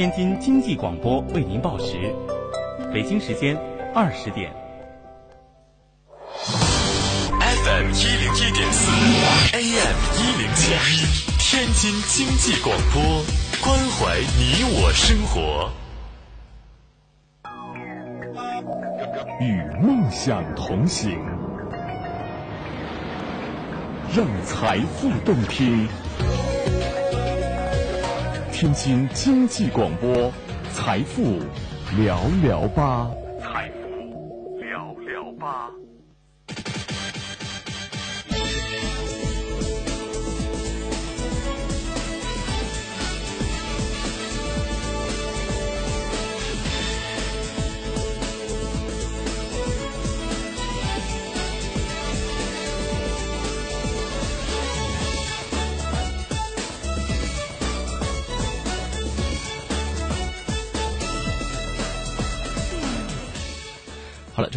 天津经济广播为您报时，北京时间二十点。FM 一零一点四，AM 一零七一，天津经济广播，关怀你我生活。与梦想同行，让财富动听。天津经济广播，财富聊聊吧。财富聊聊吧。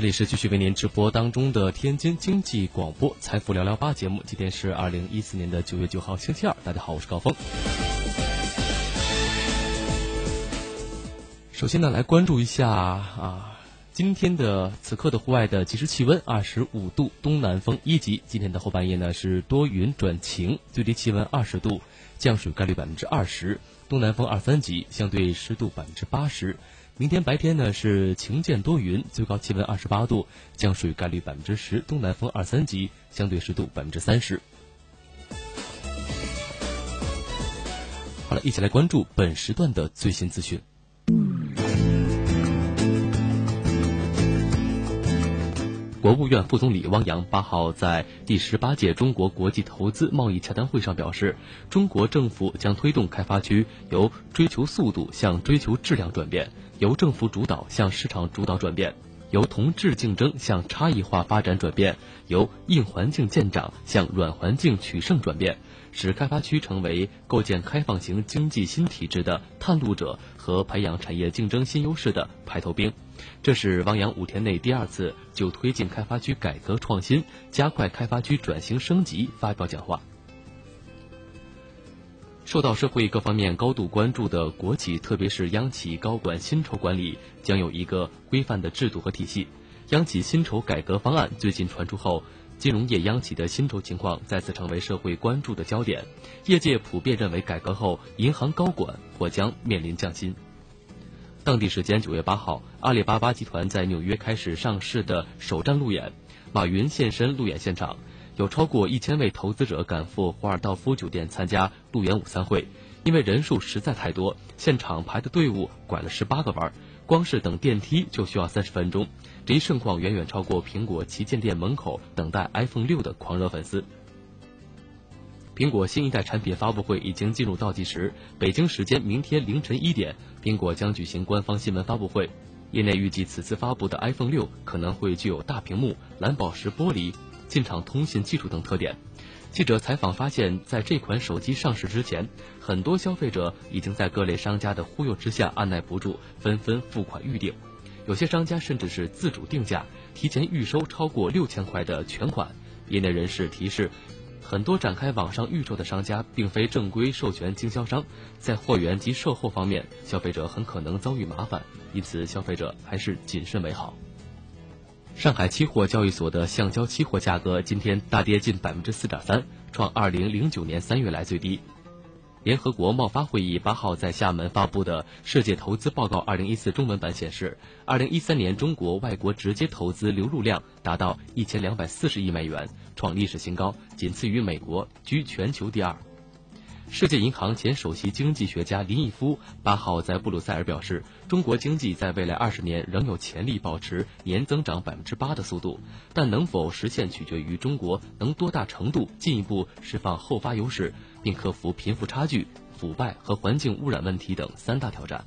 这里是继续为您直播当中的天津经济广播财富聊聊吧节目。今天是二零一四年的九月九号，星期二。大家好，我是高峰。首先呢，来关注一下啊，今天的此刻的户外的即时气温二十五度，东南风一级。今天的后半夜呢是多云转晴，最低气温二十度，降水概率百分之二十，东南风二三级，相对湿度百分之八十。明天白天呢是晴间多云，最高气温二十八度，降水概率百分之十，东南风二三级，相对湿度百分之三十。好了，一起来关注本时段的最新资讯。国务院副总理汪洋八号在第十八届中国国际投资贸易洽谈会上表示，中国政府将推动开发区由追求速度向追求质量转变，由政府主导向市场主导转变，由同质竞争向差异化发展转变，由硬环境见长向软环境取胜转变，使开发区成为构建开放型经济新体制的探路者和培养产业竞争新优势的排头兵。这是汪洋五天内第二次就推进开发区改革创新、加快开发区转型升级发表讲话。受到社会各方面高度关注的国企，特别是央企高管薪酬管理将有一个规范的制度和体系。央企薪酬改革方案最近传出后，金融业央企的薪酬情况再次成为社会关注的焦点。业界普遍认为，改革后银行高管或将面临降薪。当地时间九月八号，阿里巴巴集团在纽约开始上市的首站路演，马云现身路演现场，有超过一千位投资者赶赴华尔道夫酒店参加路演午餐会。因为人数实在太多，现场排的队伍拐了十八个弯，光是等电梯就需要三十分钟。这一盛况远远超过苹果旗舰店门口等待 iPhone 六的狂热粉丝。苹果新一代产品发布会已经进入倒计时，北京时间明天凌晨一点，苹果将举行官方新闻发布会。业内预计，此次发布的 iPhone 六可能会具有大屏幕、蓝宝石玻璃、进场通信技术等特点。记者采访发现，在这款手机上市之前，很多消费者已经在各类商家的忽悠之下按耐不住，纷纷付款预定。有些商家甚至是自主定价，提前预收超过六千块的全款。业内人士提示。很多展开网上预售的商家并非正规授权经销商，在货源及售后方面，消费者很可能遭遇麻烦，因此消费者还是谨慎为好。上海期货交易所的橡胶期货价格今天大跌近百分之四点三，创二零零九年三月来最低。联合国贸发会议八号在厦门发布的《世界投资报告二零一四》中文版显示，二零一三年中国外国直接投资流入量达到一千两百四十亿美元，创历史新高，仅次于美国，居全球第二。世界银行前首席经济学家林毅夫八号在布鲁塞尔表示，中国经济在未来二十年仍有潜力保持年增长百分之八的速度，但能否实现取决于中国能多大程度进一步释放后发优势。并克服贫富差距、腐败和环境污染问题等三大挑战。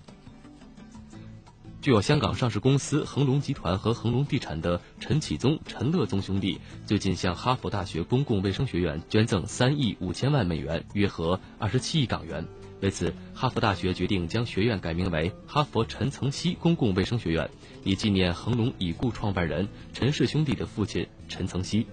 具有香港上市公司恒隆集团和恒隆地产的陈启宗、陈乐宗兄弟，最近向哈佛大学公共卫生学院捐赠三亿五千万美元，约合二十七亿港元。为此，哈佛大学决定将学院改名为哈佛陈曾熙公共卫生学院，以纪念恒隆已故创办人陈氏兄弟的父亲陈曾熙。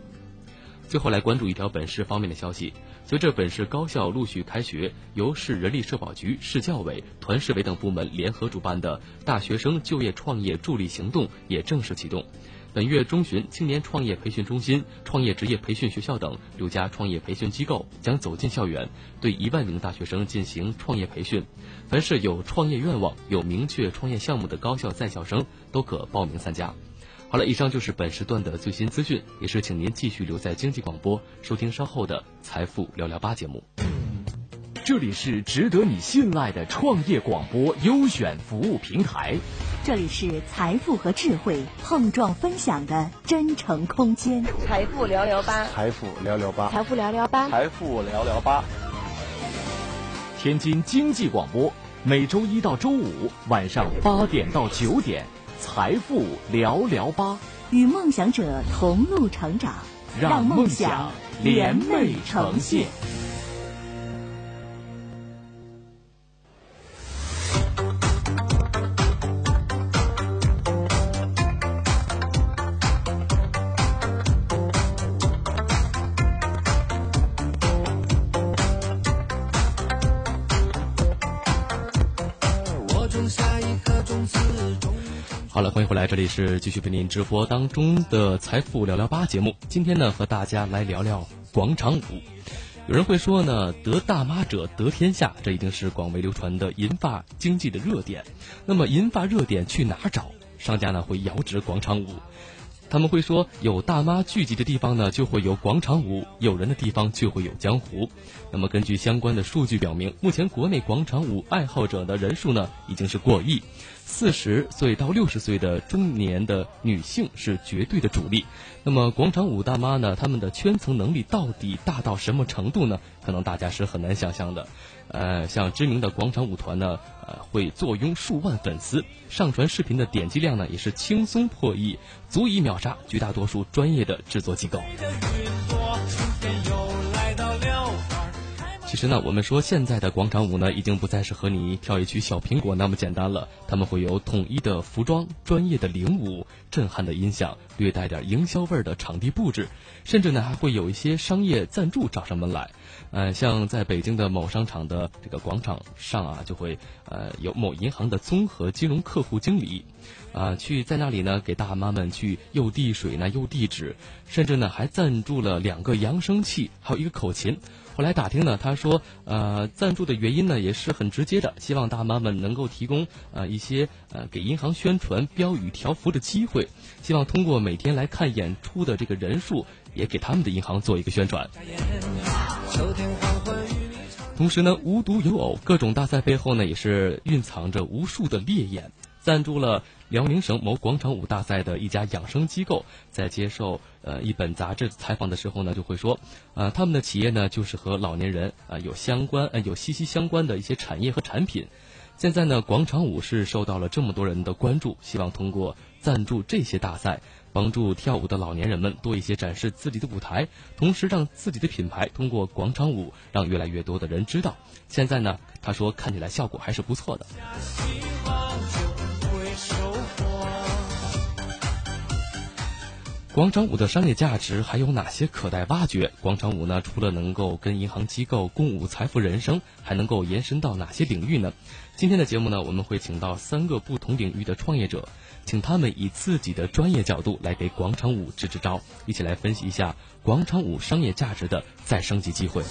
最后来关注一条本市方面的消息。随着本市高校陆续开学，由市人力社保局、市教委、团市委等部门联合主办的大学生就业创业助力行动也正式启动。本月中旬，青年创业培训中心、创业职业培训学校等六家创业培训机构将走进校园，对一万名大学生进行创业培训。凡是有创业愿望、有明确创业项目的高校在校生都可报名参加。好了，以上就是本时段的最新资讯，也是请您继续留在经济广播收听稍后的财富聊聊吧节目。这里是值得你信赖的创业广播优选服务平台，这里是财富和智慧碰撞分享的真诚空间。财富聊聊吧，财富聊聊吧，财富聊聊吧，财富聊聊吧。天津经济广播每周一到周五晚上八点到九点，财富聊聊吧，与梦想者同路成长，让梦想联袂呈现。这里是继续为您直播当中的财富聊聊吧节目。今天呢，和大家来聊聊广场舞。有人会说呢，得大妈者得天下，这已经是广为流传的银发经济的热点。那么，银发热点去哪儿找？商家呢会遥指广场舞。他们会说，有大妈聚集的地方呢，就会有广场舞；有人的地方就会有江湖。那么，根据相关的数据表明，目前国内广场舞爱好者的人数呢，已经是过亿。四十岁到六十岁的中年的女性是绝对的主力。那么广场舞大妈呢？她们的圈层能力到底大到什么程度呢？可能大家是很难想象的。呃，像知名的广场舞团呢，呃，会坐拥数万粉丝，上传视频的点击量呢也是轻松破亿，足以秒杀绝大多数专业的制作机构。其实呢，我们说现在的广场舞呢，已经不再是和你跳一曲小苹果那么简单了。他们会有统一的服装、专业的领舞、震撼的音响、略带点营销味儿的场地布置，甚至呢还会有一些商业赞助找上门来。呃，像在北京的某商场的这个广场上啊，就会呃有某银行的综合金融客户经理，啊去在那里呢给大妈们去邮递水呢、邮地址，甚至呢还赞助了两个扬声器，还有一个口琴。后来打听呢，他说，呃，赞助的原因呢也是很直接的，希望大妈们能够提供呃一些呃给银行宣传标语条幅的机会，希望通过每天来看演出的这个人数，也给他们的银行做一个宣传。同时呢，无独有偶，各种大赛背后呢也是蕴藏着无数的烈焰。赞助了辽宁省某广场舞大赛的一家养生机构，在接受呃一本杂志采访的时候呢，就会说，呃，他们的企业呢就是和老年人啊有相关呃有息息相关的一些产业和产品。现在呢，广场舞是受到了这么多人的关注，希望通过赞助这些大赛，帮助跳舞的老年人们多一些展示自己的舞台，同时让自己的品牌通过广场舞让越来越多的人知道。现在呢，他说看起来效果还是不错的。广场舞的商业价值还有哪些可待挖掘？广场舞呢，除了能够跟银行机构共舞财富人生，还能够延伸到哪些领域呢？今天的节目呢，我们会请到三个不同领域的创业者，请他们以自己的专业角度来给广场舞支支招，一起来分析一下广场舞商业价值的再升级机会。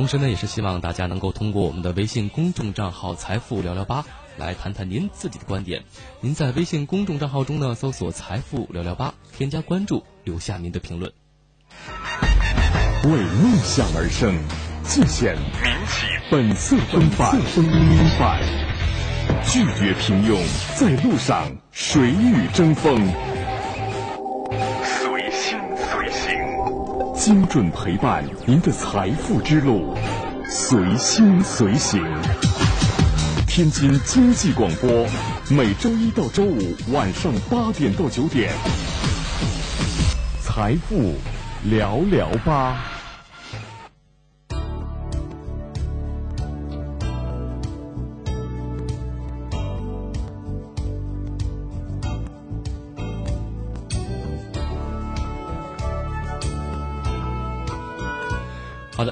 同时呢，也是希望大家能够通过我们的微信公众账号“财富聊聊吧”来谈谈您自己的观点。您在微信公众账号中呢搜索“财富聊聊吧”，添加关注，留下您的评论。为梦想而生，尽显民企本色风范，拒绝平庸，在路上谁与争锋？精准陪伴您的财富之路，随心随行。天津经济广播，每周一到周五晚上八点到九点，财富聊聊吧。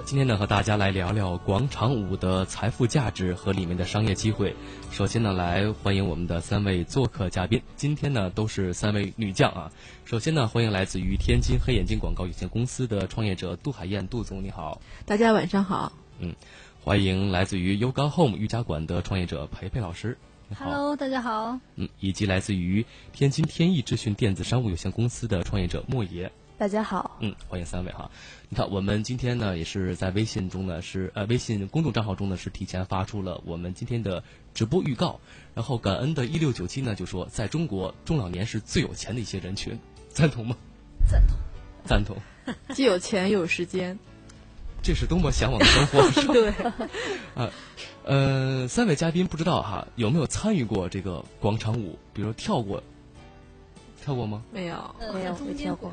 今天呢和大家来聊聊广场舞的财富价值和里面的商业机会。首先呢，来欢迎我们的三位做客嘉宾。今天呢都是三位女将啊。首先呢，欢迎来自于天津黑眼镜广告有限公司的创业者杜海燕，杜总你好。大家晚上好。嗯，欢迎来自于 Yoga Home 瑜伽馆的创业者培培老师。Hello，大家好。嗯，以及来自于天津天意智讯电子商务有限公司的创业者莫爷。大家好，嗯，欢迎三位哈。你看，我们今天呢也是在微信中呢是呃微信公众账号中呢是提前发出了我们今天的直播预告。然后感恩的一六九七呢就说，在中国中老年是最有钱的一些人群，赞同吗？赞同，赞同。既有钱又有时间，这是多么向往的生活，是吧？对。啊，呃，三位嘉宾不知道哈有没有参与过这个广场舞，比如说跳过。跳过吗？没有，没有，没跳过。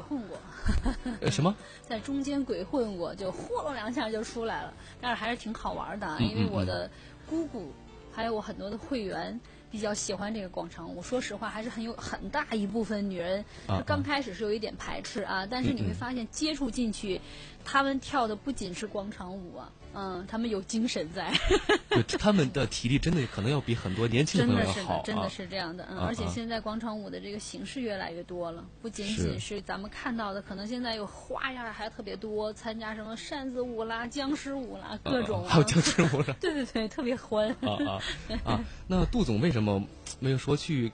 什么？在中间鬼混过，就呼隆两下就出来了。但是还是挺好玩的，因为我的姑姑还有我很多的会员比较喜欢这个广场舞。说实话，还是很有很大一部分女人，刚开始是有一点排斥啊。但是你会发现，接触进去，他们跳的不仅是广场舞啊。嗯，他们有精神在，对，他们的体力真的可能要比很多年轻朋友好啊！真的是这样的，嗯，而且现在广场舞的这个形式越来越多了，不仅仅是咱们看到的，可能现在有花样还特别多，参加什么扇子舞啦、僵尸舞啦，各种，还有僵尸舞 对对对，特别欢啊啊啊！那杜总为什么没有说去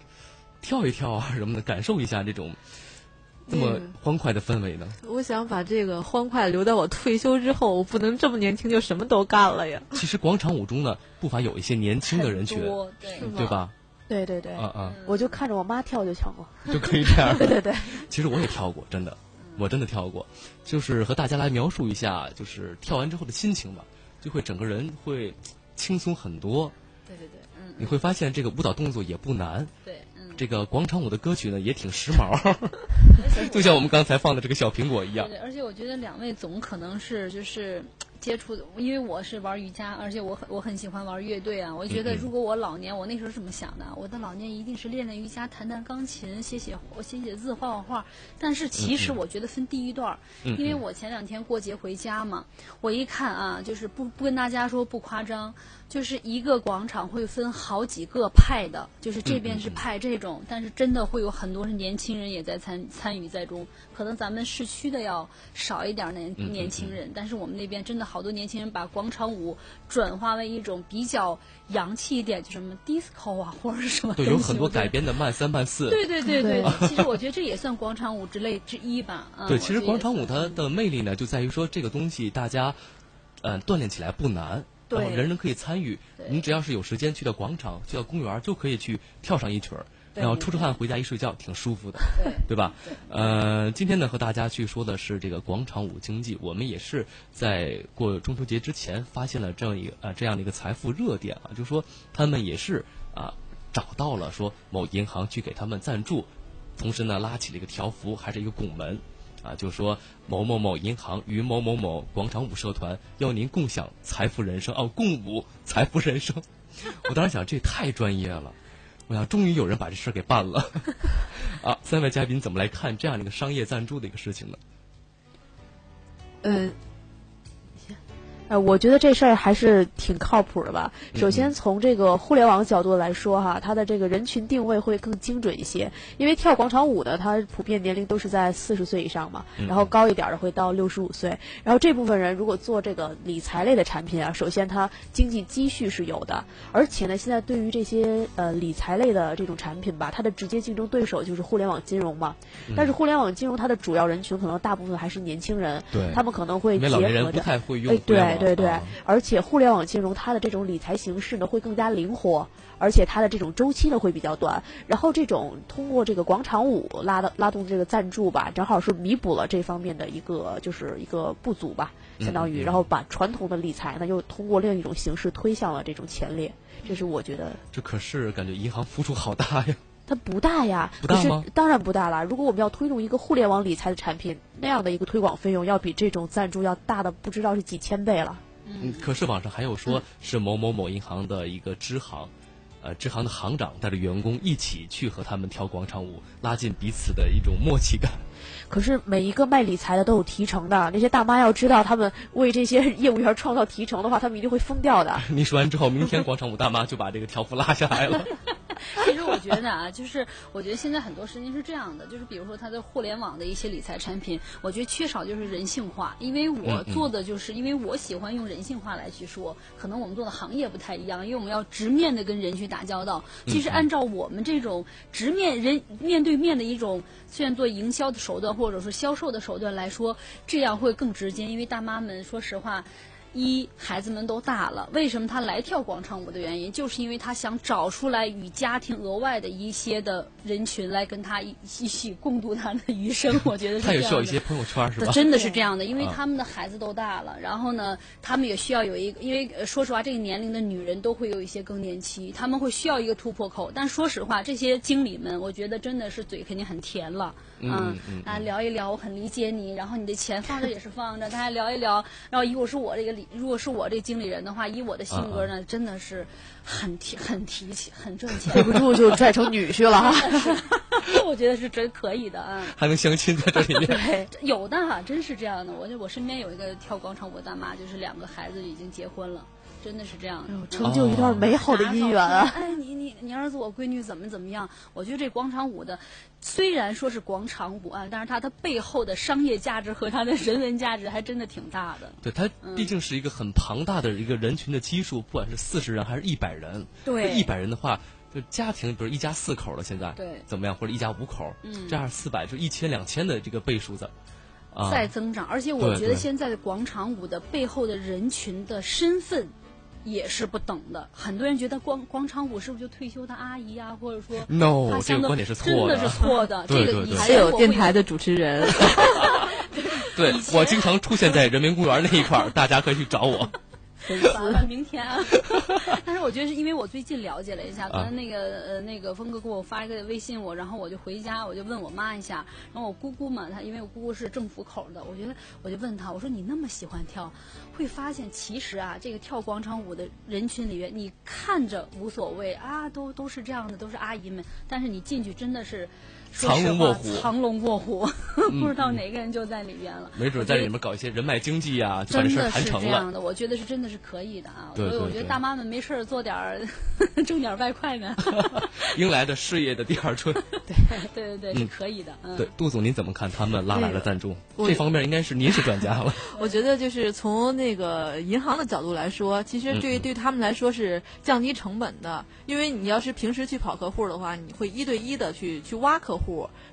跳一跳啊什么的，感受一下这种？这么欢快的氛围呢？我想把这个欢快留到我退休之后，我不能这么年轻就什么都干了呀。其实广场舞中呢，不乏有一些年轻的人群，对吧？对对对，啊啊！我就看着我妈跳就跳过，就可以这样。对对对，其实我也跳过，真的，我真的跳过。就是和大家来描述一下，就是跳完之后的心情吧，就会整个人会轻松很多。对对对，嗯，你会发现这个舞蹈动作也不难。对。这个广场舞的歌曲呢也挺时髦，就像我们刚才放的这个小苹果一样。对，而且我觉得两位总可能是就是接触的，因为我是玩瑜伽，而且我很我很喜欢玩乐队啊。我觉得如果我老年，我那时候是这么想的，我的老年一定是练练瑜伽、弹弹钢琴、写写我写写字、画画画。但是其实我觉得分第一段，因为我前两天过节回家嘛，我一看啊，就是不不跟大家说不夸张。就是一个广场会分好几个派的，就是这边是派这种，但是真的会有很多是年轻人也在参参与在中。可能咱们市区的要少一点年年轻人，但是我们那边真的好多年轻人把广场舞转化为一种比较洋气一点，就什么 disco 啊或者是什么。对，有很多改编的慢三慢四。对对对对，其实我觉得这也算广场舞之类之一吧。对，其实广场舞它的魅力呢，就在于说这个东西大家，嗯，锻炼起来不难。然后人人可以参与，你只要是有时间去到广场、去到公园，就可以去跳上一曲儿，然后出出汗回家一睡觉，挺舒服的，对 吧？呃，今天呢和大家去说的是这个广场舞经济，我们也是在过中秋节之前发现了这样一个呃这样的一个财富热点啊，就说他们也是啊找到了说某银行去给他们赞助，同时呢拉起了一个条幅，还是一个拱门。啊，就说某某某银行与某某某广场舞社团要您共享财富人生哦，共舞财富人生。我当时想，这太专业了。我想，终于有人把这事儿给办了。啊，三位嘉宾怎么来看这样的一个商业赞助的一个事情呢？呃。呃，我觉得这事儿还是挺靠谱的吧。首先从这个互联网角度来说，哈，它的这个人群定位会更精准一些。因为跳广场舞的，它普遍年龄都是在四十岁以上嘛，然后高一点的会到六十五岁。然后这部分人如果做这个理财类的产品啊，首先它经济积蓄是有的，而且呢，现在对于这些呃理财类的这种产品吧，它的直接竞争对手就是互联网金融嘛。但是互联网金融它的主要人群可能大部分还是年轻人，对，他们可能会结合着，哎，对。对对，而且互联网金融它的这种理财形式呢会更加灵活，而且它的这种周期呢会比较短。然后这种通过这个广场舞拉的拉动这个赞助吧，正好是弥补了这方面的一个就是一个不足吧，相当于然后把传统的理财呢又通过另一种形式推向了这种前列。这是我觉得。这可是感觉银行付出好大呀。它不大呀，不大吗？当然不大了。如果我们要推动一个互联网理财的产品，那样的一个推广费用要比这种赞助要大的不知道是几千倍了。嗯，可是网上还有说是某某某银行的一个支行，呃支行的行长带着员工一起去和他们跳广场舞，拉近彼此的一种默契感。可是每一个卖理财的都有提成的，那些大妈要知道他们为这些业务员创造提成的话，他们一定会疯掉的。你说完之后，明天广场舞大妈就把这个条幅拉下来了。其实我觉得啊，就是我觉得现在很多事情是这样的，就是比如说它的互联网的一些理财产品，我觉得缺少就是人性化。因为我做的就是因为我喜欢用人性化来去说，可能我们做的行业不太一样，因为我们要直面的跟人去打交道。其实按照我们这种直面人面对面的一种，虽然做营销的手段。或者说销售的手段来说，这样会更直接。因为大妈们，说实话。一孩子们都大了，为什么他来跳广场舞的原因，就是因为他想找出来与家庭额外的一些的人群来跟他一一起共度他的余生。我觉得是他也需要一些朋友圈，是吧？真的是这样的，因为他们的孩子都大了，然后呢，他们也需要有一个，因为说实话，这个年龄的女人都会有一些更年期，他们会需要一个突破口。但说实话，这些经理们，我觉得真的是嘴肯定很甜了，嗯啊，聊一聊，我很理解你，然后你的钱放着也是放着，大家聊一聊，然后如果是我这个理。如果是我这经理人的话，以我的性格呢，真的是很提、很提起、很赚钱，忍不住就拽成女婿了。我觉得是真可以的啊！还能相亲在这里面？对，有的哈，真是这样的。我就我身边有一个跳广场舞的大妈，就是两个孩子已经结婚了。真的是这样，成就一段美好的姻缘啊！哎，你你你儿子我闺女怎么怎么样？我觉得这广场舞的，虽然说是广场舞啊，但是它的背后的商业价值和它的人文价值还真的挺大的。对，它毕竟是一个很庞大的一个人群的基数，不管是四十人还是一百人。对，一百人的话，就家庭，比如一家四口了，现在对怎么样？或者一家五口，嗯，这样四百就一千两千的这个倍数的，在增长。而且我觉得现在的广场舞的背后的人群的身份。也是不等的，很多人觉得广广场舞是不是就退休的阿姨啊，或者说，no，这个观点是错的，真的是错的。这个还有电台的主持人，对我经常出现在人民公园那一块儿，大家可以去找我。完了，明天啊！但是我觉得是因为我最近了解了一下，刚才那个呃那个峰哥给我发一个微信我，然后我就回家，我就问我妈一下，然后我姑姑嘛，她因为我姑姑是政府口的，我觉得我就问她，我说你那么喜欢跳，会发现其实啊，这个跳广场舞的人群里面，你看着无所谓啊，都都是这样的，都是阿姨们，但是你进去真的是。藏龙卧虎，藏龙卧虎，不知道哪个人就在里边了。没准在里面搞一些人脉经济啊，把事谈成了。这样的，我觉得是真的是可以的啊。所以我觉得大妈们没事做点儿，挣点外快呢。迎来的事业的第二春。对对对对，是可以的。对，杜总您怎么看？他们拉来了赞助，这方面应该是您是专家了。我觉得就是从那个银行的角度来说，其实对对他们来说是降低成本的，因为你要是平时去跑客户的话，你会一对一的去去挖客户，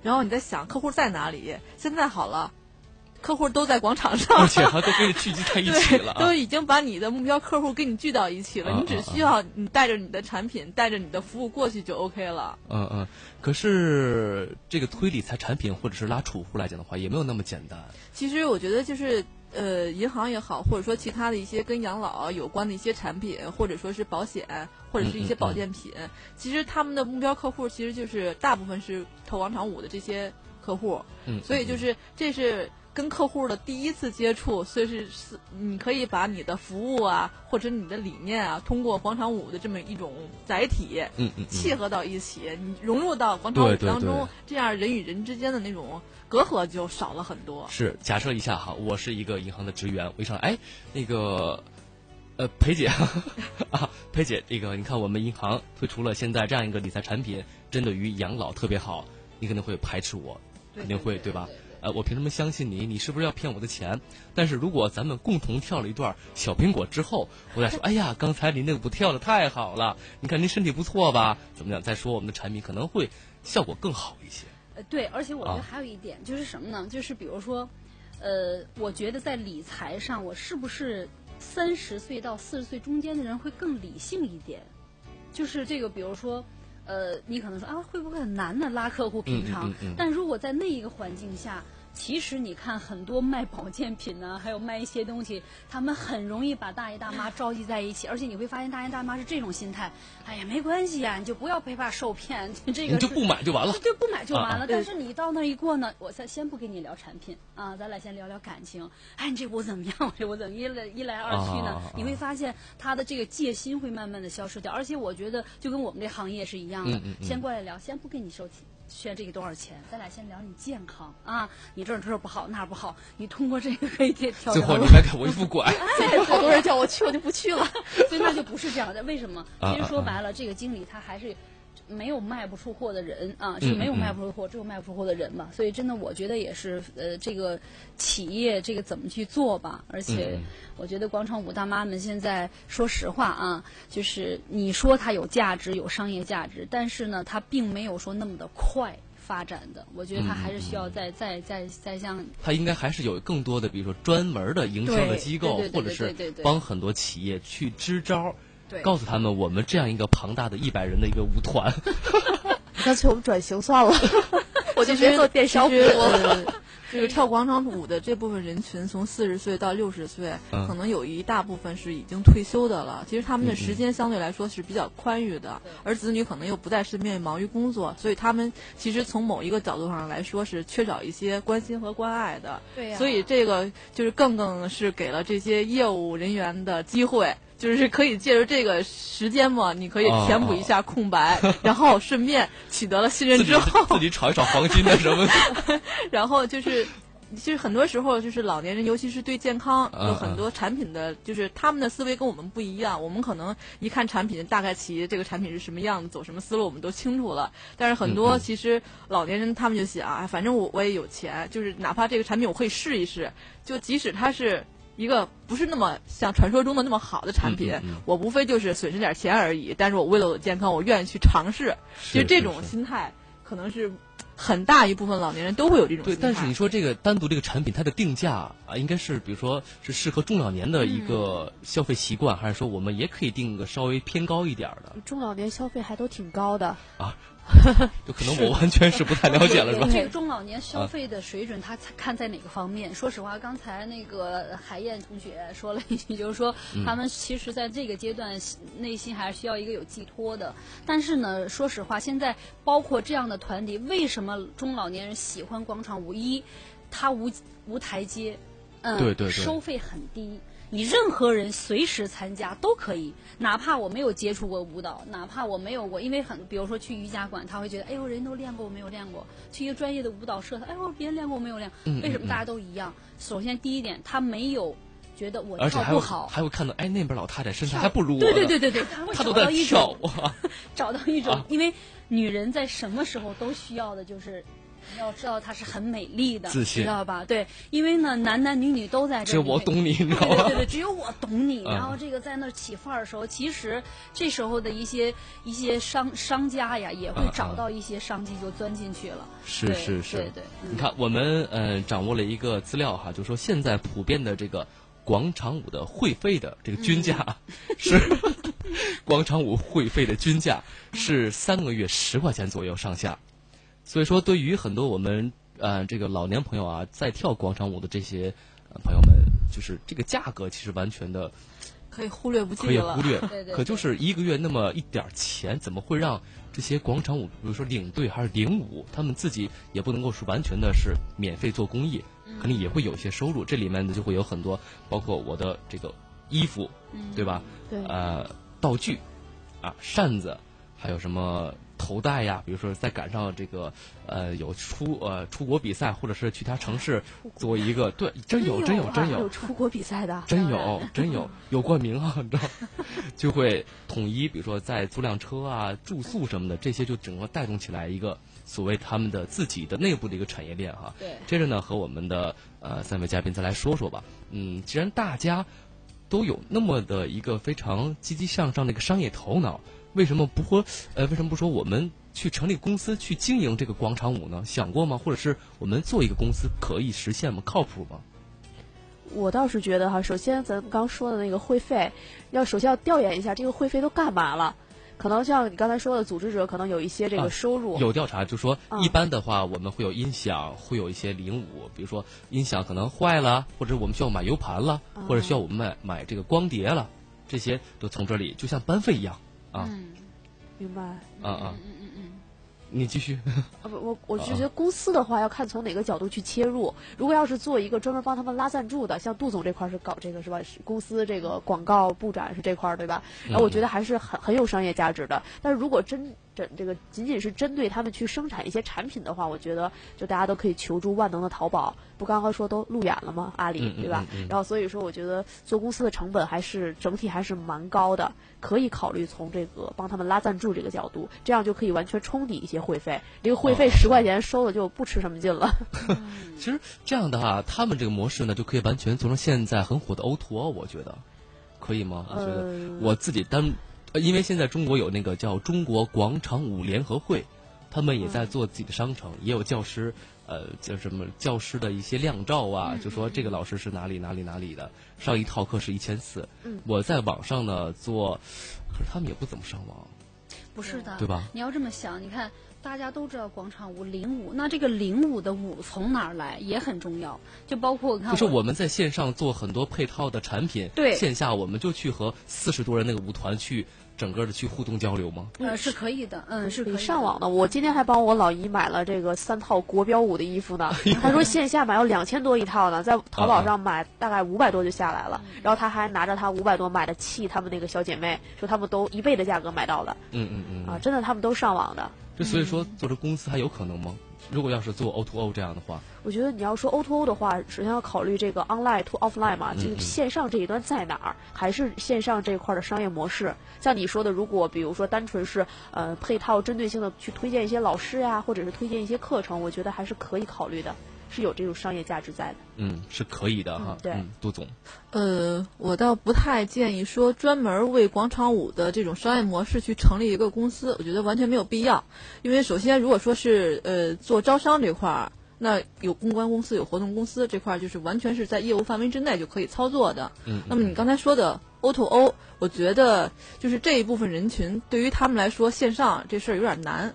然后你在想客户在哪里。现在好了。客户都在广场上，而且 还都给你聚集在一起了，都已经把你的目标客户给你聚到一起了。你只需要你带着你的产品，带着你的服务过去就 OK 了。嗯嗯，可是这个推理财产品或者是拉储户来讲的话，也没有那么简单。其实我觉得就是呃，银行也好，或者说其他的一些跟养老有关的一些产品，或者说是保险，或者是一些保健品，其实他们的目标客户其实就是大部分是投广场舞的这些客户。嗯，所以就是这是。跟客户的第一次接触，所以是是，你可以把你的服务啊，或者你的理念啊，通过广场舞的这么一种载体，嗯嗯，契合到一起，你融入到广场舞当中，这样人与人之间的那种隔阂就少了很多。是，假设一下哈，我是一个银行的职员，我一上来，哎，那个，呃，裴姐 啊，裴姐，这个你看我们银行推出了现在这样一个理财产品，针对于养老特别好，你肯定会排斥我，肯定会对吧？呃，我凭什么相信你？你是不是要骗我的钱？但是如果咱们共同跳了一段小苹果之后，我再说，哎呀，刚才您那个舞跳的太好了，你看您身体不错吧？怎么样？再说我们的产品可能会效果更好一些。呃，对，而且我觉得还有一点就是什么呢？就是比如说，呃，我觉得在理财上，我是不是三十岁到四十岁中间的人会更理性一点？就是这个，比如说。呃，你可能说啊，会不会很难呢？拉客户平常，但如果在那一个环境下，其实你看很多卖保健品呢，还有卖一些东西，他们很容易把大爷大妈召集在一起，而且你会发现大爷大妈是这种心态，哎呀，没关系呀，你就不要被怕受骗，这个你就不买就完了，对，不买就完了。但是你到那一过呢，我再先不跟你聊产品啊，咱俩先聊聊感情。哎，你这我怎么样？我这我怎么一来一来二去呢？你会发现他的这个戒心会慢慢的消失掉，而且我觉得就跟我们这行业是一样的，先过来聊，先不跟你收钱。需要这个多少钱？咱俩先聊你健康啊，你这儿这儿不好，那儿不好，你通过这个可以调。最后你来给我一副拐，好多人叫我去，我就不去了。所以那就不是这样的，为什么？其实说白了，这个经理他还是。没有卖不出货的人啊，是没有卖不出货，只有卖不出货的人嘛。所以真的，我觉得也是呃，这个企业这个怎么去做吧。而且，我觉得广场舞大妈们现在说实话啊，就是你说它有价值、有商业价值，但是呢，它并没有说那么的快发展的。我觉得它还是需要再再再再向。它应该还是有更多的，比如说专门的营销的机构，或者是帮很多企业去支招。告诉他们，我们这样一个庞大的一百人的一个舞团，干脆我们转型算了，我就别做电商。这个跳广场舞的这部分人群，从四十岁到六十岁，可能有一大部分是已经退休的了。其实他们的时间相对来说是比较宽裕的，而子女可能又不在身边，忙于工作，所以他们其实从某一个角度上来说是缺少一些关心和关爱的。对呀。所以这个就是更更是给了这些业务人员的机会。就是可以借着这个时间嘛，你可以填补一下空白，然后顺便取得了信任之后，自己炒一炒黄金的什么。然后就是，其实很多时候就是老年人，尤其是对健康有很多产品的，就是他们的思维跟我们不一样。我们可能一看产品，大概其这个产品是什么样子，走什么思路，我们都清楚了。但是很多其实老年人他们就想啊，反正我我也有钱，就是哪怕这个产品我可以试一试，就即使它是。一个不是那么像传说中的那么好的产品，我无非就是损失点钱而已。但是我为了我的健康，我愿意去尝试。其实这种心态，可能是很大一部分老年人都会有这种。对，但是你说这个单独这个产品，它的定价啊，应该是比如说是适合中老年的一个消费习惯，还是说我们也可以定个稍微偏高一点的？中老年消费还都挺高的啊。就可能我完全是不太了解了，是吧？这个中老年消费的水准，他看在哪个方面？说实话，刚才那个海燕同学说了一句，就是说他们其实在这个阶段内心还是需要一个有寄托的。但是呢，说实话，现在包括这样的团体，为什么中老年人喜欢广场舞？一，它无无台阶，嗯，对对对，收费很低。你任何人随时参加都可以，哪怕我没有接触过舞蹈，哪怕我没有过，因为很，比如说去瑜伽馆，他会觉得，哎呦，人都练过，我没有练过；去一个专业的舞蹈社，他，哎呦，别人练过，我没有练。为什么大家都一样？首先第一点，他没有觉得我跳不好，还会看到，哎，那边老太太身材还不如我。对对对对对，他会找到一种，找到一种，因为女人在什么时候都需要的就是。要知道她是很美丽的，知道吧？对，因为呢，男男女女都在这。只有我懂你，你知道吗？对对对，只有我懂你。然后这个在那起范儿的时候，其实这时候的一些一些商商家呀，也会找到一些商机，就钻进去了。是是是，对对。你看，我们呃掌握了一个资料哈，就说现在普遍的这个广场舞的会费的这个均价 是 广场舞会费的均价是三个月十块钱左右上下。所以说，对于很多我们呃这个老年朋友啊，在跳广场舞的这些朋友们，就是这个价格其实完全的可以忽略不计了。可以忽略，对对。可就是一个月那么一点钱，怎么会让这些广场舞，比如说领队还是领舞，他们自己也不能够是完全的是免费做公益，肯定也会有一些收入。这里面呢就会有很多，包括我的这个衣服，对吧？对。呃，道具啊，扇子，还有什么？头戴呀，比如说再赶上这个，呃，有出呃出国比赛，或者是去他城市做一个，对，真有真有真有出国比赛的，真有 真有有冠名啊，你知道，就会统一，比如说在租辆车啊、住宿什么的，这些就整个带动起来一个所谓他们的自己的内部的一个产业链哈。对。接着呢，和我们的呃三位嘉宾再来说说吧。嗯，既然大家都有那么的一个非常积极向上的一个商业头脑。为什么不说？呃，为什么不说我们去成立公司去经营这个广场舞呢？想过吗？或者是我们做一个公司可以实现吗？靠谱吗？我倒是觉得哈，首先咱们刚说的那个会费，要首先要调研一下这个会费都干嘛了。可能像你刚才说的，组织者可能有一些这个收入。有调查就说，一般的话，我们会有音响，会有一些零五，比如说音响可能坏了，或者我们需要买 U 盘了，或者需要我们买买这个光碟了，这些都从这里，就像班费一样啊。明白。啊啊。你继续。啊不，我我是觉得公司的话要看从哪个角度去切入。如果要是做一个专门帮他们拉赞助的，像杜总这块是搞这个是吧？公司这个广告布展是这块对吧？然后我觉得还是很很有商业价值的。但是如果真这这个仅仅是针对他们去生产一些产品的话，我觉得就大家都可以求助万能的淘宝。不刚刚说都路演了吗？阿里对吧？然后所以说，我觉得做公司的成本还是整体还是蛮高的，可以考虑从这个帮他们拉赞助这个角度，这样就可以完全冲抵一些会费。这个会费十块钱收了就不吃什么劲了。其实这样的话，他们这个模式呢，就可以完全做成现在很火的 O to O，我觉得可以吗？我觉得我自己单。呃，因为现在中国有那个叫中国广场舞联合会，他们也在做自己的商城，也有教师，呃，叫什么教师的一些靓照啊，就说这个老师是哪里哪里哪里的，上一套课是一千四。我在网上呢做，可是他们也不怎么上网。不是的，对吧？你要这么想，你看。大家都知道广场舞领舞，那这个领舞的舞从哪儿来也很重要，就包括看。就是我们在线上做很多配套的产品，对线下我们就去和四十多人那个舞团去整个的去互动交流吗？呃，是可以的，嗯，是可以上网的。我今天还帮我老姨买了这个三套国标舞的衣服呢。她说线下买要两千多一套呢，在淘宝上买大概五百多就下来了。然后她还拿着她五百多买的气她们那个小姐妹，说她们都一倍的价格买到了。嗯嗯嗯。啊，真的，她们都上网的。这所以说，做这公司还有可能吗？如果要是做 O to O 这样的话，我觉得你要说 O to O 的话，首先要考虑这个 online to offline 嘛，就是线上这一端在哪儿，还是线上这一块的商业模式。像你说的，如果比如说单纯是呃配套针对性的去推荐一些老师呀，或者是推荐一些课程，我觉得还是可以考虑的。是有这种商业价值在的，嗯，是可以的哈。对，杜总，呃，我倒不太建议说专门为广场舞的这种商业模式去成立一个公司，我觉得完全没有必要。因为首先，如果说是呃做招商这块儿，那有公关公司、有活动公司这块儿，就是完全是在业务范围之内就可以操作的。嗯。那么你刚才说的 O to O，我觉得就是这一部分人群对于他们来说，线上这事儿有点难。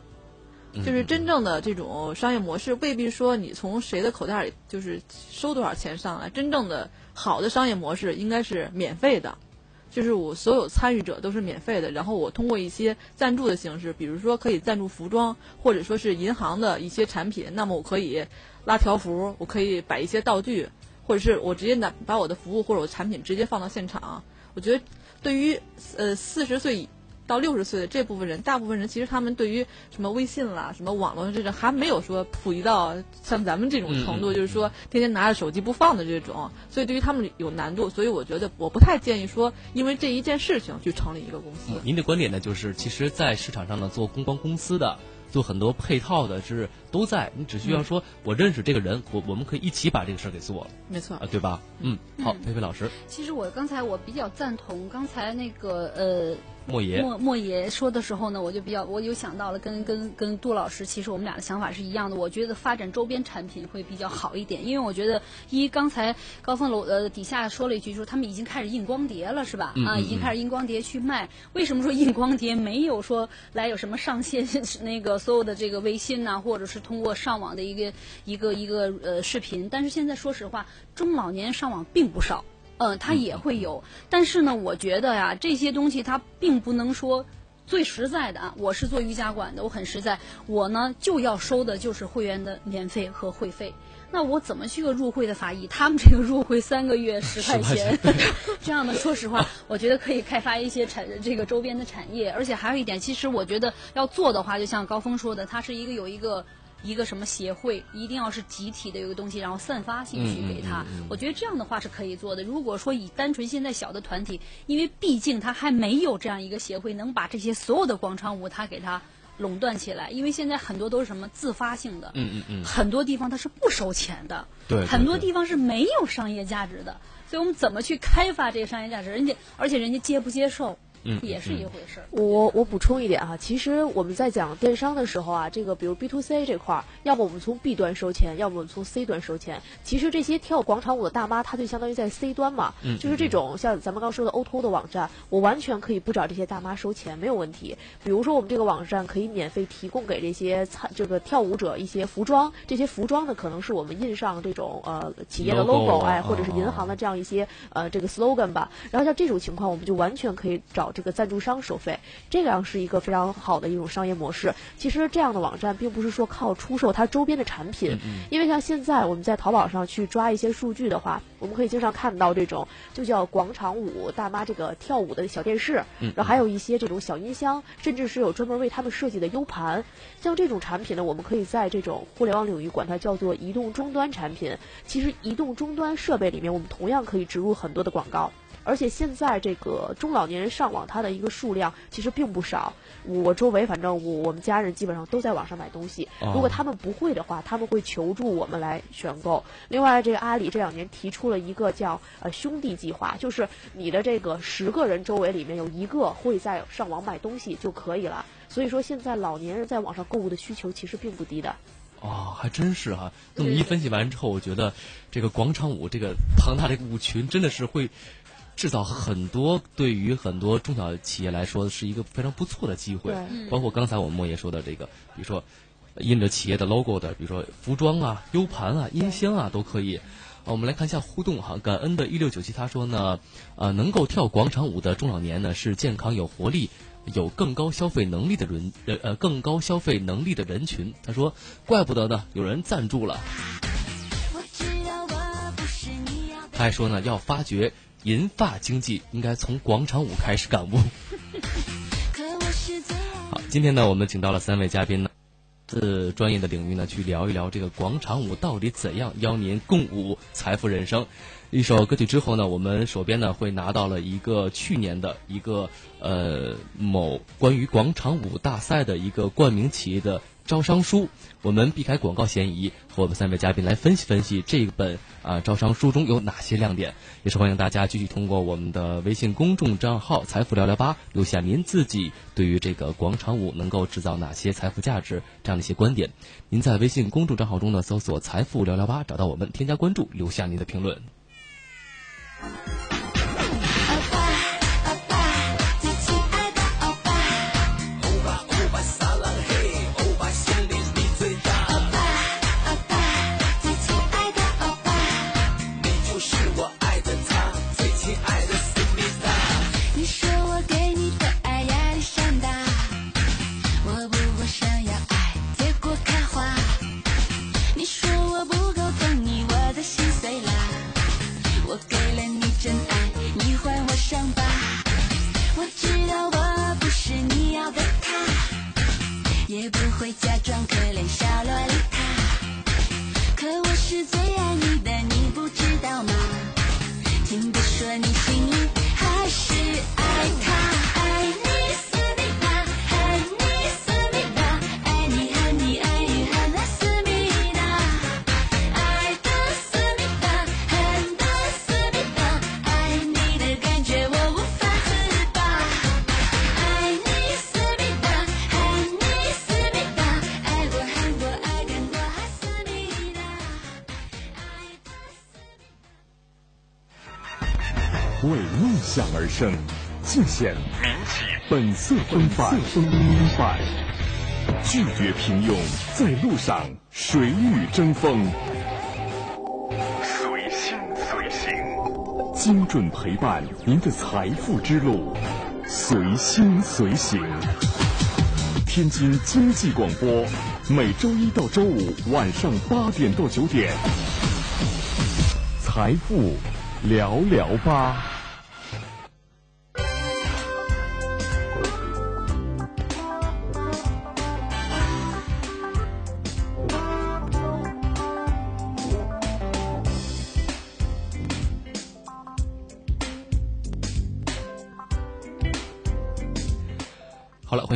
就是真正的这种商业模式，未必说你从谁的口袋里就是收多少钱上来。真正的好的商业模式应该是免费的，就是我所有参与者都是免费的。然后我通过一些赞助的形式，比如说可以赞助服装，或者说是银行的一些产品，那么我可以拉条幅，我可以摆一些道具，或者是我直接拿把我的服务或者我产品直接放到现场。我觉得对于呃四十岁。到六十岁的这部分人，大部分人其实他们对于什么微信啦、什么网络这种还没有说普及到像咱们这种程度，就是说天天拿着手机不放的这种，所以对于他们有难度。所以我觉得我不太建议说，因为这一件事情去成立一个公司。您的观点呢，就是其实，在市场上呢，做公关公司的。做很多配套的，是都在，你只需要说，我认识这个人，我我们可以一起把这个事儿给做了，没错，啊，对吧？嗯，好，佩佩老师。其实我刚才我比较赞同刚才那个呃。莫爷，莫莫爷说的时候呢，我就比较，我有想到了，跟跟跟杜老师，其实我们俩的想法是一样的。我觉得发展周边产品会比较好一点，因为我觉得一刚才高峰楼呃底下说了一句，说他们已经开始印光碟了，是吧？啊，已经开始印光碟去卖。为什么说印光碟没有说来有什么上线 那个所有的这个微信呐，或者是通过上网的一个一个一个呃视频？但是现在说实话，中老年上网并不少。嗯，它也会有，但是呢，我觉得呀，这些东西它并不能说最实在的啊。我是做瑜伽馆的，我很实在，我呢就要收的就是会员的年费和会费。那我怎么去个入会的法医？他们这个入会三个月十块钱，这样的，说实话，我觉得可以开发一些产这个周边的产业。而且还有一点，其实我觉得要做的话，就像高峰说的，它是一个有一个。一个什么协会一定要是集体的一个东西，然后散发性去给他。我觉得这样的话是可以做的。如果说以单纯现在小的团体，因为毕竟他还没有这样一个协会能把这些所有的广场舞他给他垄断起来。因为现在很多都是什么自发性的，嗯嗯嗯，很多地方它是不收钱的，对，很多地方是没有商业价值的。所以我们怎么去开发这个商业价值？人家而且人家接不接受？嗯，也是一回事儿。我我补充一点哈，其实我们在讲电商的时候啊，这个比如 B to C 这块儿，要么我们从 B 端收钱，要么我们从 C 端收钱。其实这些跳广场舞的大妈，她就相当于在 C 端嘛，嗯就是这种像咱们刚说的 O to O 的网站，我完全可以不找这些大妈收钱，没有问题。比如说我们这个网站可以免费提供给这些参这个跳舞者一些服装，这些服装呢可能是我们印上这种呃企业的 Logo 哎，或者是银行的这样一些呃这个 slogan 吧。然后像这种情况，我们就完全可以找这个赞助商收费，这样是一个非常好的一种商业模式。其实这样的网站并不是说靠出售它周边的产品，因为像现在我们在淘宝上去抓一些数据的话，我们可以经常看到这种就叫广场舞大妈这个跳舞的小电视，然后还有一些这种小音箱，甚至是有专门为他们设计的 U 盘。像这种产品呢，我们可以在这种互联网领域管它叫做移动终端产品。其实移动终端设备里面，我们同样可以植入很多的广告。而且现在这个中老年人上网，它的一个数量其实并不少。我周围反正我我们家人基本上都在网上买东西。哦如果他们不会的话，他们会求助我们来选购。另外，这个阿里这两年提出了一个叫呃兄弟计划，就是你的这个十个人周围里面有一个会在上网买东西就可以了。所以说，现在老年人在网上购物的需求其实并不低的。哦，还真是哈、那么一分析完之后，我觉得这个广场舞这个庞大的舞群真的是会制造很多对于很多中小企业来说是一个非常不错的机会。包括刚才我们莫爷说的这个，比如说印着企业的 logo 的，比如说服装啊、U 盘啊、音箱啊都可以。啊，我们来看一下互动哈，感恩的一六九七他说呢，呃，能够跳广场舞的中老年呢是健康有活力。有更高消费能力的人，呃呃，更高消费能力的人群。他说，怪不得呢，有人赞助了。他还说呢，要发掘银发经济，应该从广场舞开始感悟。好，今天呢，我们请到了三位嘉宾呢，自专业的领域呢，去聊一聊这个广场舞到底怎样，邀您共舞财富人生。一首歌曲之后呢，我们手边呢会拿到了一个去年的一个呃某关于广场舞大赛的一个冠名企业的招商书。我们避开广告嫌疑，和我们三位嘉宾来分析分析这本啊招商书中有哪些亮点。也是欢迎大家继续通过我们的微信公众账号“财富聊聊吧”留下您自己对于这个广场舞能够制造哪些财富价值这样的一些观点。您在微信公众账号中呢搜索“财富聊聊吧”，找到我们，添加关注，留下您的评论。也不会假装可怜小洛丽塔。可我是最爱你的，你不知道吗？听别说你心里还是爱他，梦想而生，尽显民企本色风范。拒绝平庸，在路上谁与争锋？随心随行，精准陪伴您的财富之路，随心随行。天津经济广播，每周一到周五晚上八点到九点，财富聊聊吧。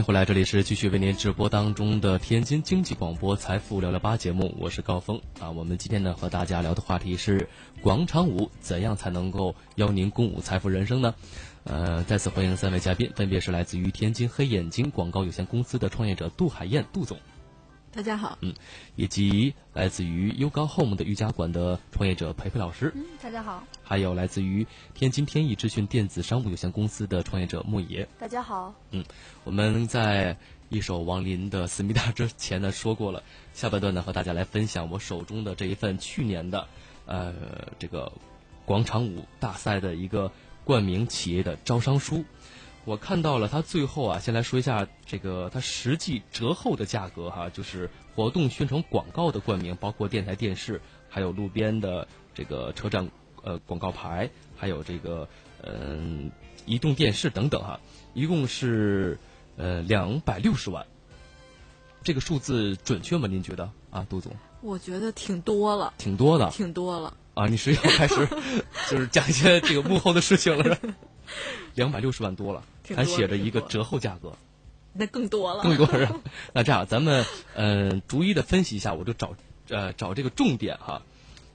回来，这里是继续为您直播当中的天津经济广播财富聊聊吧节目，我是高峰啊。我们今天呢和大家聊的话题是广场舞，怎样才能够邀您共舞财富人生呢？呃，再次欢迎三位嘉宾，分别是来自于天津黑眼睛广告有限公司的创业者杜海燕杜总，大家好，嗯，以及来自于优高 home 的瑜伽馆的创业者培培老师，嗯，大家好，还有来自于天津天意智讯电子商务有限公司的创业者莫爷，大家好，嗯，我们在一首王林的思密达之前呢说过了，下半段呢和大家来分享我手中的这一份去年的呃这个广场舞大赛的一个。冠名企业的招商书，我看到了，它最后啊，先来说一下这个它实际折后的价格哈，就是活动宣传广告的冠名，包括电台、电视，还有路边的这个车站呃广告牌，还有这个嗯移动电视等等哈，一共是呃两百六十万，这个数字准确吗？您觉得啊，杜总？我觉得挺多了，挺多的，挺多了。啊，你是要开始 就是讲一些这个幕后的事情了？两百六十万多了，还写着一个折后价格，那更多了，更多是。那这样，咱们嗯逐一的分析一下，我就找呃找这个重点哈。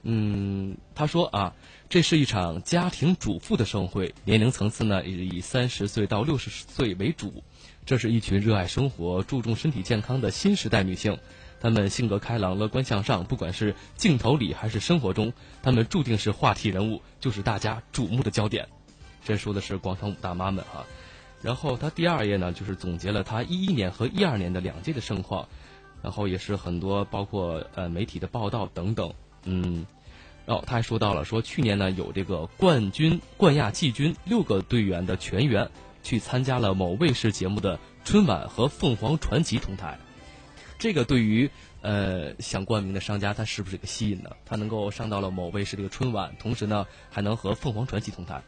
嗯，他说啊，这是一场家庭主妇的盛会，年龄层次呢以三十岁到六十岁为主，这是一群热爱生活、注重身体健康的新时代女性。她们性格开朗、乐观向上，不管是镜头里还是生活中，她们注定是话题人物，就是大家瞩目的焦点。这说的是广场舞大妈们啊。然后他第二页呢，就是总结了他一一年和一二年的两届的盛况，然后也是很多包括呃媒体的报道等等。嗯，哦他还说到了，说去年呢有这个冠军、冠亚季军六个队员的全员去参加了某卫视节目的春晚和凤凰传奇同台。这个对于呃想冠名的商家，他是不是一个吸引呢？他能够上到了某卫视这个春晚，同时呢还能和凤凰传奇同台。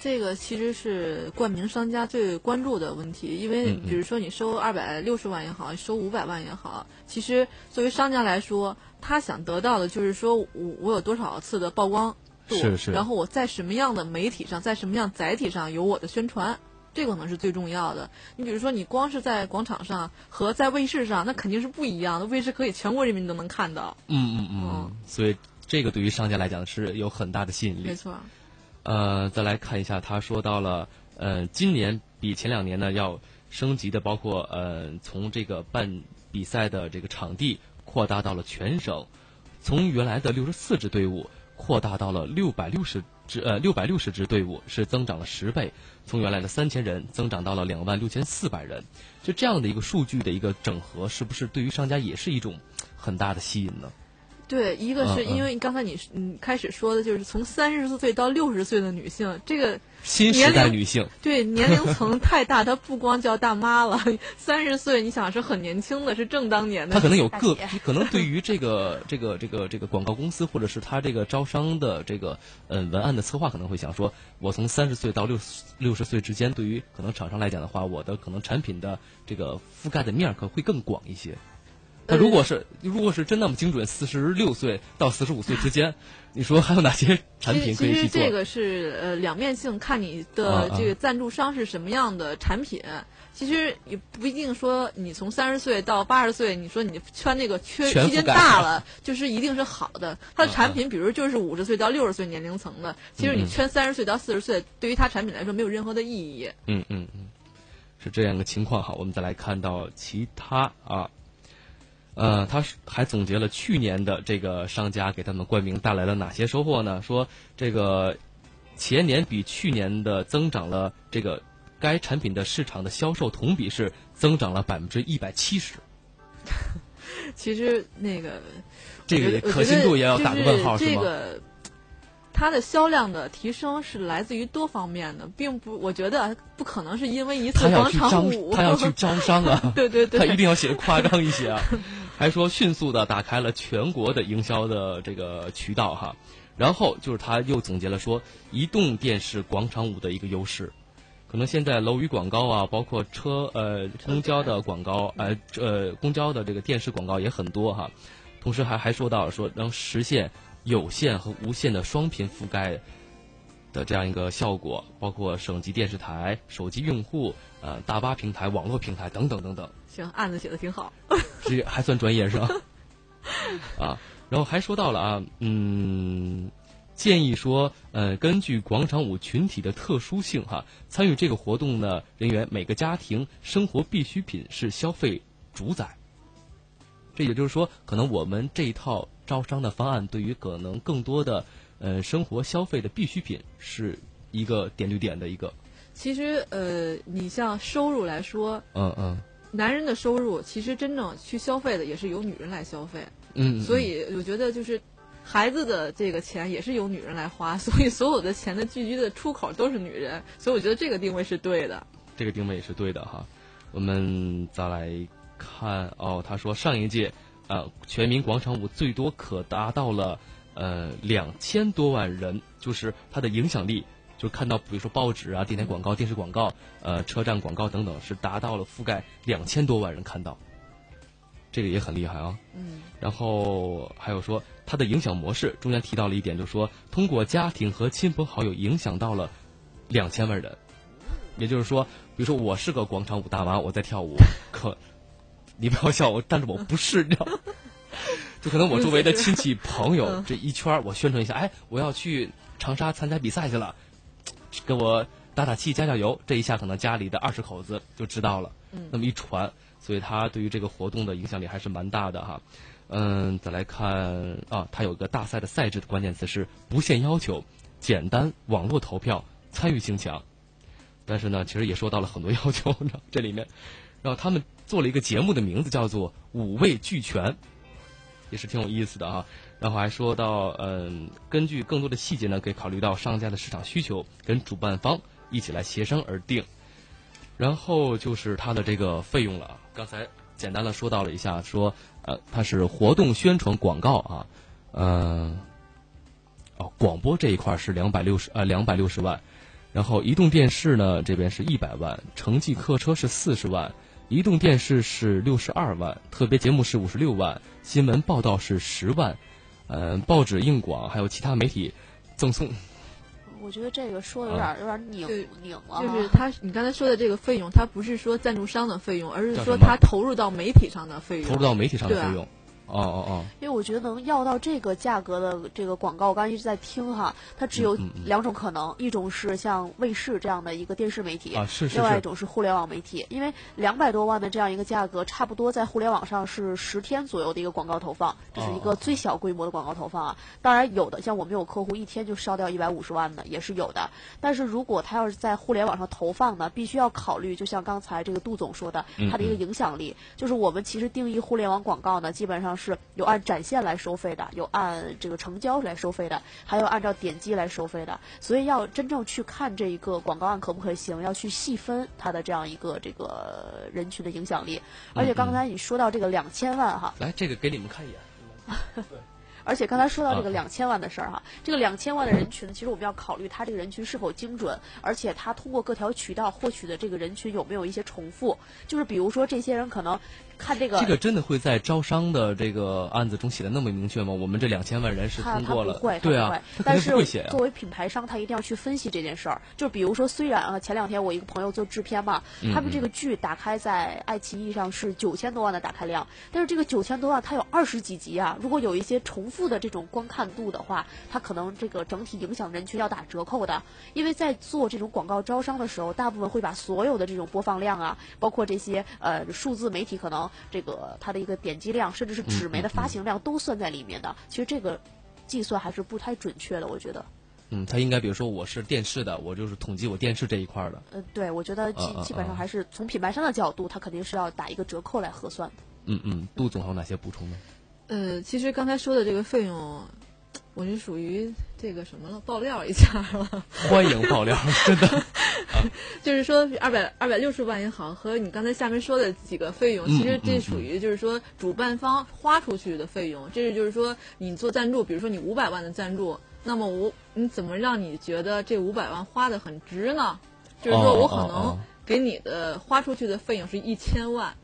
这个其实是冠名商家最关注的问题，因为比如说你收二百六十万也好，收五百万也好，其实作为商家来说，他想得到的就是说我我有多少次的曝光度，是是，然后我在什么样的媒体上，在什么样载体上有我的宣传。这个可能是最重要的。你比如说，你光是在广场上和在卫视上，那肯定是不一样的。卫视可以全国人民都能看到。嗯嗯嗯。所以这个对于商家来讲是有很大的吸引力。没错。呃，再来看一下，他说到了，呃，今年比前两年呢要升级的，包括呃，从这个办比赛的这个场地扩大到了全省，从原来的六十四支队伍扩大到了六百六十支，呃，六百六十支队伍是增长了十倍。从原来的三千人增长到了两万六千四百人，就这样的一个数据的一个整合，是不是对于商家也是一种很大的吸引呢？对，一个是因为刚才你嗯开始说的就是从三十岁到六十岁的女性，这个新时代女性，对年龄层太大，她不光叫大妈了。三十岁，你想是很年轻的，是正当年的。她可能有个，可能对于这个这个这个这个广告公司或者是他这个招商的这个嗯文案的策划，可能会想说，我从三十岁到六六十岁之间，对于可能厂商来讲的话，我的可能产品的这个覆盖的面可能会更广一些。那如果是如果是真那么精准，四十六岁到四十五岁之间，你说还有哪些产品可以去做？其实这个是呃两面性，看你的这个赞助商是什么样的产品。其实也不一定说你从三十岁到八十岁，你说你圈那个缺区间大了，就是一定是好的。它的产品，比如就是五十岁到六十岁年龄层的，其实你圈三十岁到四十岁，对于它产品来说没有任何的意义。嗯嗯嗯，是这样的情况哈。我们再来看到其他啊。呃，他还总结了去年的这个商家给他们冠名带来了哪些收获呢？说这个前年比去年的增长了，这个该产品的市场的销售同比是增长了百分之一百七十。其实那个这个可信度也要打个问号，是吗？它的销量的提升是来自于多方面的，并不，我觉得不可能是因为一次广场舞。他要去招商啊！对对对，他一定要写的夸张一些啊！还说迅速的打开了全国的营销的这个渠道哈，然后就是他又总结了说，移动电视广场舞的一个优势，可能现在楼宇广告啊，包括车呃公交的广告，呃呃公交的这个电视广告也很多哈，同时还还说到说能实现。有线和无线的双频覆盖，的这样一个效果，包括省级电视台、手机用户、呃大巴平台、网络平台等等等等。行，案子写的挺好。这还算专业是吧？啊，然后还说到了啊，嗯，建议说，呃，根据广场舞群体的特殊性哈，参与这个活动的人员每个家庭生活必需品是消费主宰。这也就是说，可能我们这一套招商的方案，对于可能更多的呃生活消费的必需品，是一个点对点的一个。其实呃，你像收入来说，嗯嗯，男人的收入其实真正去消费的也是由女人来消费。嗯，所以我觉得就是孩子的这个钱也是由女人来花，所以所有的钱的聚集的出口都是女人，所以我觉得这个定位是对的。这个定位也是对的哈。我们再来看哦，他说上一届呃全民广场舞最多可达到了呃两千多万人，就是它的影响力，就看到比如说报纸啊、电台广告、电视广告、呃车站广告等等，是达到了覆盖两千多万人看到。这个也很厉害啊。嗯。然后还有说它的影响模式，中间提到了一点，就是说通过家庭和亲朋好友影响到了两千万人。也就是说，比如说我是个广场舞大妈，我在跳舞，可你不要笑我，但是我不是，你知道？就可能我周围的亲戚朋友这一圈，我宣传一下，哎，我要去长沙参加比赛去了，给我打打气、加加油。这一下可能家里的二十口子就知道了。嗯。那么一传。所以他对于这个活动的影响力还是蛮大的哈，嗯，再来看啊，它有个大赛的赛制的关键词是不限要求、简单、网络投票、参与性强。但是呢，其实也说到了很多要求呢，这里面，然后他们做了一个节目的名字叫做“五味俱全”，也是挺有意思的哈。然后还说到，嗯，根据更多的细节呢，可以考虑到商家的市场需求，跟主办方一起来协商而定。然后就是它的这个费用了。刚才简单的说到了一下，说呃，它是活动宣传广告啊，嗯，哦，广播这一块是两百六十呃两百六十万，然后移动电视呢这边是一百万，城际客车是四十万，移动电视是六十二万，特别节目是五十六万，新闻报道是十万，嗯，报纸硬广还有其他媒体赠送。我觉得这个说的有点有点拧拧了。就是他，你刚才说的这个费用，它不是说赞助商的费用，而是说他投入到媒体上的费用。投入到媒体上的费用。哦哦哦！因为我觉得能要到这个价格的这个广告，我刚才一直在听哈，它只有两种可能，一种是像卫视这样的一个电视媒体，啊是是另外一种是互联网媒体。因为两百多万的这样一个价格，差不多在互联网上是十天左右的一个广告投放，这是一个最小规模的广告投放啊。当然有的像我们有客户一天就烧掉一百五十万的也是有的，但是如果他要是在互联网上投放呢，必须要考虑，就像刚才这个杜总说的，它的一个影响力，就是我们其实定义互联网广告呢，基本上是有按展。现来收费的，有按这个成交来收费的，还有按照点击来收费的。所以要真正去看这一个广告案可不可行，要去细分它的这样一个这个人群的影响力。而且刚才你说到这个两千万哈，来这个给你们看一眼。而且刚才说到这个两千万的事儿哈，这个两千万的人群，其实我们要考虑他这个人群是否精准，而且他通过各条渠道获取的这个人群有没有一些重复。就是比如说这些人可能。看这个，这个真的会在招商的这个案子中写的那么明确吗？我们这两千万人是通过了，对啊，但是作为品牌商，他一定要去分析这件事儿。就比如说，虽然啊，前两天我一个朋友做制片嘛，他们这个剧打开在爱奇艺上是九千多万的打开量，但是这个九千多万它有二十几集啊，如果有一些重复的这种观看度的话，它可能这个整体影响人群要打折扣的。因为在做这种广告招商的时候，大部分会把所有的这种播放量啊，包括这些呃数字媒体可能。这个它的一个点击量，甚至是纸媒的发行量都算在里面的。其实这个计算还是不太准确的，我觉得。嗯，他应该比如说我是电视的，我就是统计我电视这一块的。呃，对，我觉得基基本上还是从品牌商的角度，他肯定是要打一个折扣来核算的。嗯嗯，杜总还有哪些补充呢？呃，其实刚才说的这个费用。我是属于这个什么了？爆料一下了。欢迎爆料，真的。就是说，二百二百六十万也好，和你刚才下面说的几个费用，其实这属于就是说主办方花出去的费用。这是就是说，你做赞助，比如说你五百万的赞助，那么我你怎么让你觉得这五百万花的很值呢？就是说我可能给你的花出去的费用是一千万。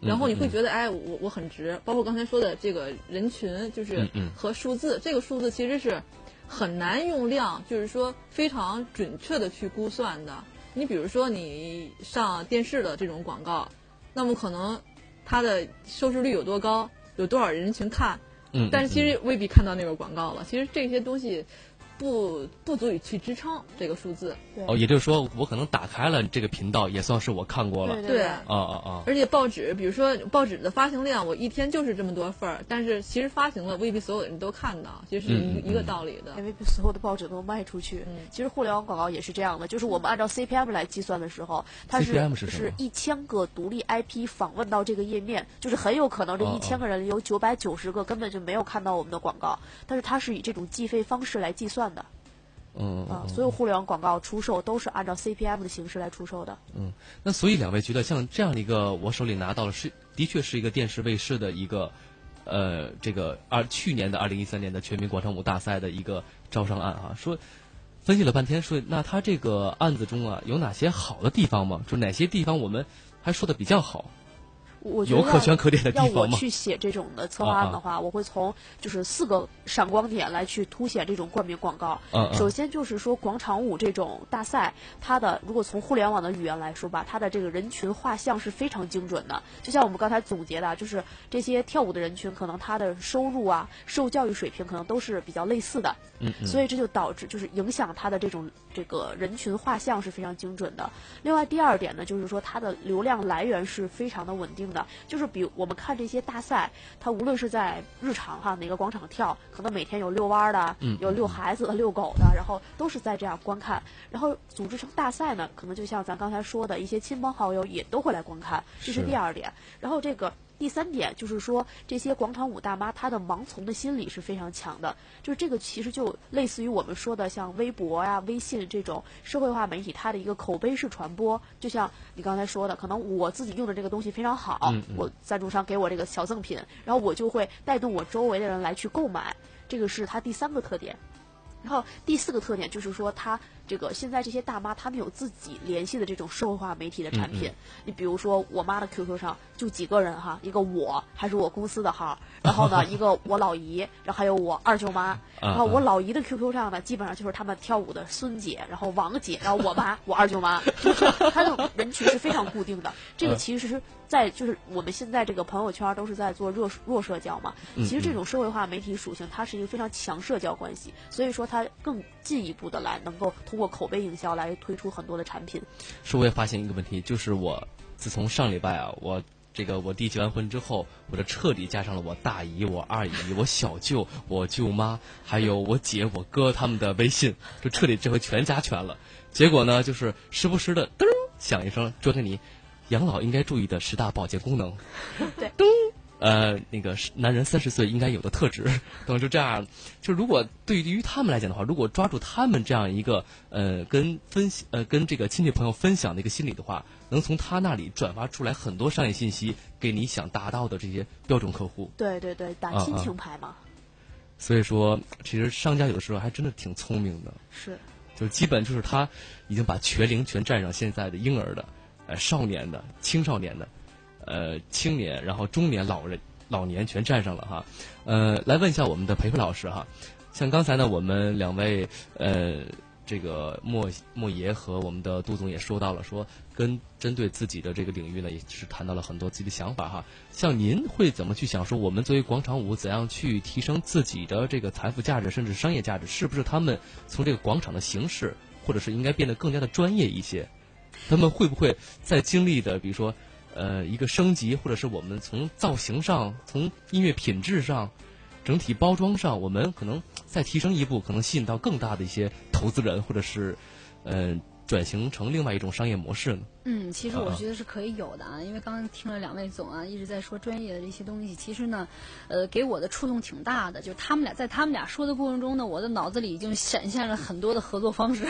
然后你会觉得，哎，我我很值。包括刚才说的这个人群，就是和数字，这个数字其实是很难用量，就是说非常准确的去估算的。你比如说你上电视的这种广告，那么可能它的收视率有多高，有多少人群看，嗯，但是其实未必看到那个广告了。其实这些东西。不不足以去支撑这个数字哦，也就是说，我可能打开了这个频道，也算是我看过了。对啊啊啊！而且报纸，比如说报纸的发行量，我一天就是这么多份儿，但是其实发行了未必所有的人都看到，其实是一一个道理的。也未必所有的报纸都卖出去。其实互联网广告也是这样的，就是我们按照 CPM 来计算的时候，它是是一千个独立 IP 访问到这个页面，就是很有可能这一千个人有九百九十个根本就没有看到我们的广告，但是它是以这种计费方式来计算的。嗯啊，所有互联网广告出售都是按照 CPM 的形式来出售的。嗯，那所以两位觉得像这样的一个，我手里拿到了是的确是一个电视卫视的一个，呃，这个二去年的二零一三年的全民广场舞大赛的一个招商案啊，说分析了半天，说那他这个案子中啊有哪些好的地方吗？就哪些地方我们还说的比较好？我有可圈可点的地方吗？要我去写这种的策划案的话，我会从就是四个闪光点来去凸显这种冠名广告。首先就是说广场舞这种大赛，它的如果从互联网的语言来说吧，它的这个人群画像是非常精准的。就像我们刚才总结的，就是这些跳舞的人群，可能他的收入啊、受教育水平可能都是比较类似的。嗯。所以这就导致就是影响他的这种这个人群画像是非常精准的。另外第二点呢，就是说它的流量来源是非常的稳定。的，就是比我们看这些大赛，它无论是在日常哈哪个广场跳，可能每天有遛弯的，有遛孩子的、遛狗的，然后都是在这样观看。然后组织成大赛呢，可能就像咱刚才说的一些亲朋好友也都会来观看，这是第二点。然后这个。第三点就是说，这些广场舞大妈她的盲从的心理是非常强的，就是这个其实就类似于我们说的像微博呀、微信这种社会化媒体，它的一个口碑式传播。就像你刚才说的，可能我自己用的这个东西非常好，我赞助商给我这个小赠品，然后我就会带动我周围的人来去购买，这个是它第三个特点。然后第四个特点就是说，它这个现在这些大妈她们有自己联系的这种社会化媒体的产品。你比如说，我妈的 QQ 上就几个人哈，一个我还是我公司的号，然后呢 一个我老姨，然后还有我二舅妈。然后我老姨的 QQ 上呢，基本上就是他们跳舞的孙姐，然后王姐，然后我妈，我二舅妈，就是她的人群是非常固定的。这个其实是在就是我们现在这个朋友圈都是在做弱弱社交嘛。其实这种社会化媒体属性，它是一个非常强社交关系，所以说。它更进一步的来，能够通过口碑营销来推出很多的产品。是，我也发现一个问题，就是我自从上礼拜啊，我这个我弟结完婚之后，我就彻底加上了我大姨、我二姨、我小舅、我舅妈，还有我姐、我哥他们的微信，就彻底这回全加全了。结果呢，就是时不时的噔响一声，卓天你养老应该注意的十大保健功能。对。噔。呃，那个男人三十岁应该有的特质，等 就这样。就如果对于他们来讲的话，如果抓住他们这样一个呃跟分呃跟这个亲戚朋友分享的一个心理的话，能从他那里转发出来很多商业信息，给你想达到的这些标准客户。对对对，打亲情牌嘛。所以说，其实商家有的时候还真的挺聪明的。是。就基本就是他已经把全龄全占上，现在的婴儿的、呃少年的、青少年的。呃，青年，然后中年、老人、老年全占上了哈。呃，来问一下我们的培培老师哈，像刚才呢，我们两位呃，这个莫莫爷和我们的杜总也说到了，说跟针对自己的这个领域呢，也是谈到了很多自己的想法哈。像您会怎么去想？说我们作为广场舞，怎样去提升自己的这个财富价值，甚至商业价值？是不是他们从这个广场的形式，或者是应该变得更加的专业一些？他们会不会在经历的，比如说？呃，一个升级，或者是我们从造型上、从音乐品质上、整体包装上，我们可能再提升一步，可能吸引到更大的一些投资人，或者是，嗯，转型成另外一种商业模式呢？嗯，其实我觉得是可以有的啊，因为刚刚听了两位总啊一直在说专业的这些东西，其实呢，呃，给我的触动挺大的。就他们俩在他们俩说的过程中呢，我的脑子里已经闪现了很多的合作方式。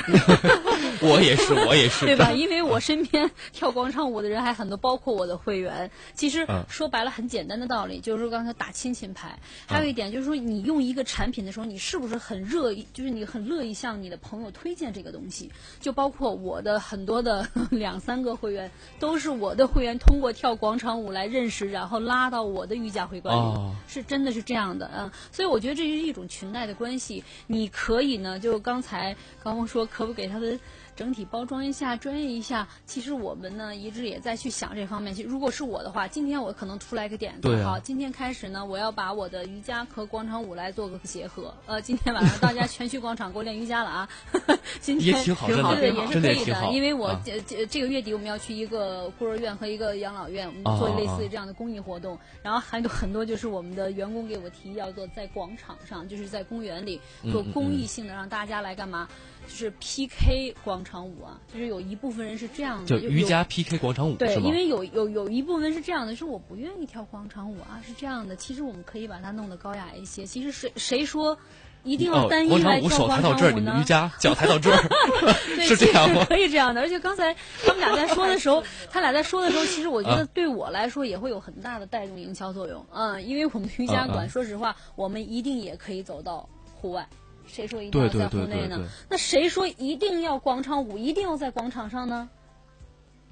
我也是，我也是，对吧？因为我身边 跳广场舞的人还很多，包括我的会员。其实说白了，很简单的道理，就是说刚才打亲情牌。还有一点就是说，你用一个产品的时候，你是不是很热意？就是你很乐意向你的朋友推荐这个东西？就包括括我的很多的 两三个会员，都是我的会员通过跳广场舞来认识，然后拉到我的瑜伽会馆里，哦是真的是这样的啊。所以我觉得这是一种裙带的关系。你可以呢，就刚才高峰说，可不给他的。整体包装一下，专业一下。其实我们呢，一直也在去想这方面。其实如果是我的话，今天我可能出来一个点子，好，今天开始呢，我要把我的瑜伽和广场舞来做个结合。呃，今天晚上大家全去广场给我练瑜伽了啊！今天也挺好真的对对，也是可以也挺好因为我啊这这这个月底我们要去一个孤儿院和一个养老院，我们做类似于这样的公益活动。然后还有很多就是我们的员工给我提议要做在广场上，就是在公园里做公益性的，让大家来干嘛？就是 PK 广场舞啊，就是有一部分人是这样的，就瑜伽 PK 广场舞对，因为有有有一部分是这样的，是我不愿意跳广场舞啊，是这样的。其实我们可以把它弄得高雅一些。其实谁谁说一定要哦单一广场舞来跳广手抬到这儿，场舞呢？你们瑜伽脚抬到这儿，对，是这样吗？可以这样的。而且刚才他们俩在说的时候，他俩在说的时候，其实我觉得啊对我来说也会有很大的带动营销作用。嗯，因为我们瑜伽馆，说实话，我们一定也可以走到户外。谁说一定要在对户内呢？那谁说一定要广场舞，一定要在广场上呢？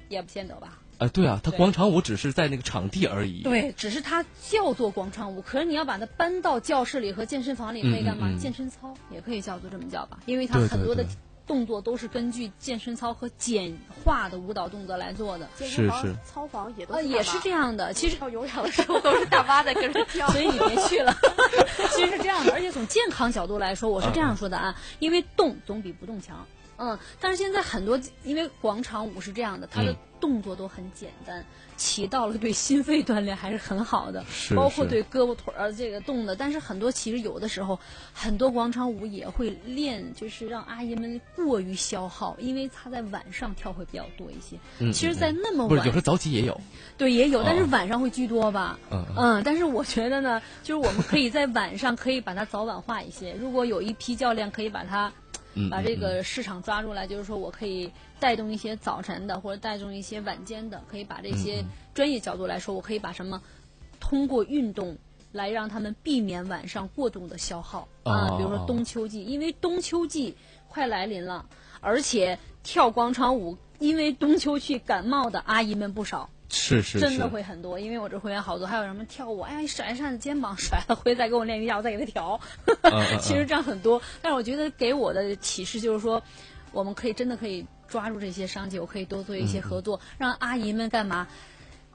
也不见得吧。哎，对啊，它广场舞只是在那个场地而已。对，只是它叫做广场舞，可是你要把它搬到教室里和健身房里，可以干嘛？嗯嗯嗯健身操也可以叫做这么叫吧，因为它很多的对动作都是根据健身操和简化的舞蹈动作来做的。健身房是是操房也都呃，也是这样的。其实跳有氧的时候都是大妈在跟着 跳，所以你别去了。其实是这样的，而且从健康角度来说，我是这样说的啊，因为动总比不动强。嗯，但是现在很多，因为广场舞是这样的，它的嗯动作都很简单，起到了对心肺锻炼还是很好的，是包括对胳膊腿儿这个动的。但是很多其实有的时候，很多广场舞也会练，就是让阿姨们过于消耗，因为她在晚上跳会比较多一些。嗯，其实，在那么不是，晚有时候早起也有。对，也有，但是哦晚上会居多吧。嗯嗯，但是我觉得呢，就是我们可以在晚上可以把它早晚化一些。如果有一批教练可以把它嗯，把这嗯个市场抓住来，就是说我可以带动一些早晨的，或者带动一些晚间的，可以把这些嗯专业角度来说，我可以把什么通过运动来让他们避免晚上过度的消耗啊，比如说哦冬秋季，因为冬秋季快来临了，而且跳广场舞，因为冬秋去感冒的阿姨们不少。是是真的会很多，因为我这会员好多，还有什么跳舞，哎呀，甩一下子肩膀，甩了回来再给我练瑜伽，我再给他调。其实这样很多，但是我觉得给我的启示就是说，我们可以真的可以抓住这些商机，我可以多做一嗯些合作，让阿姨们干嘛？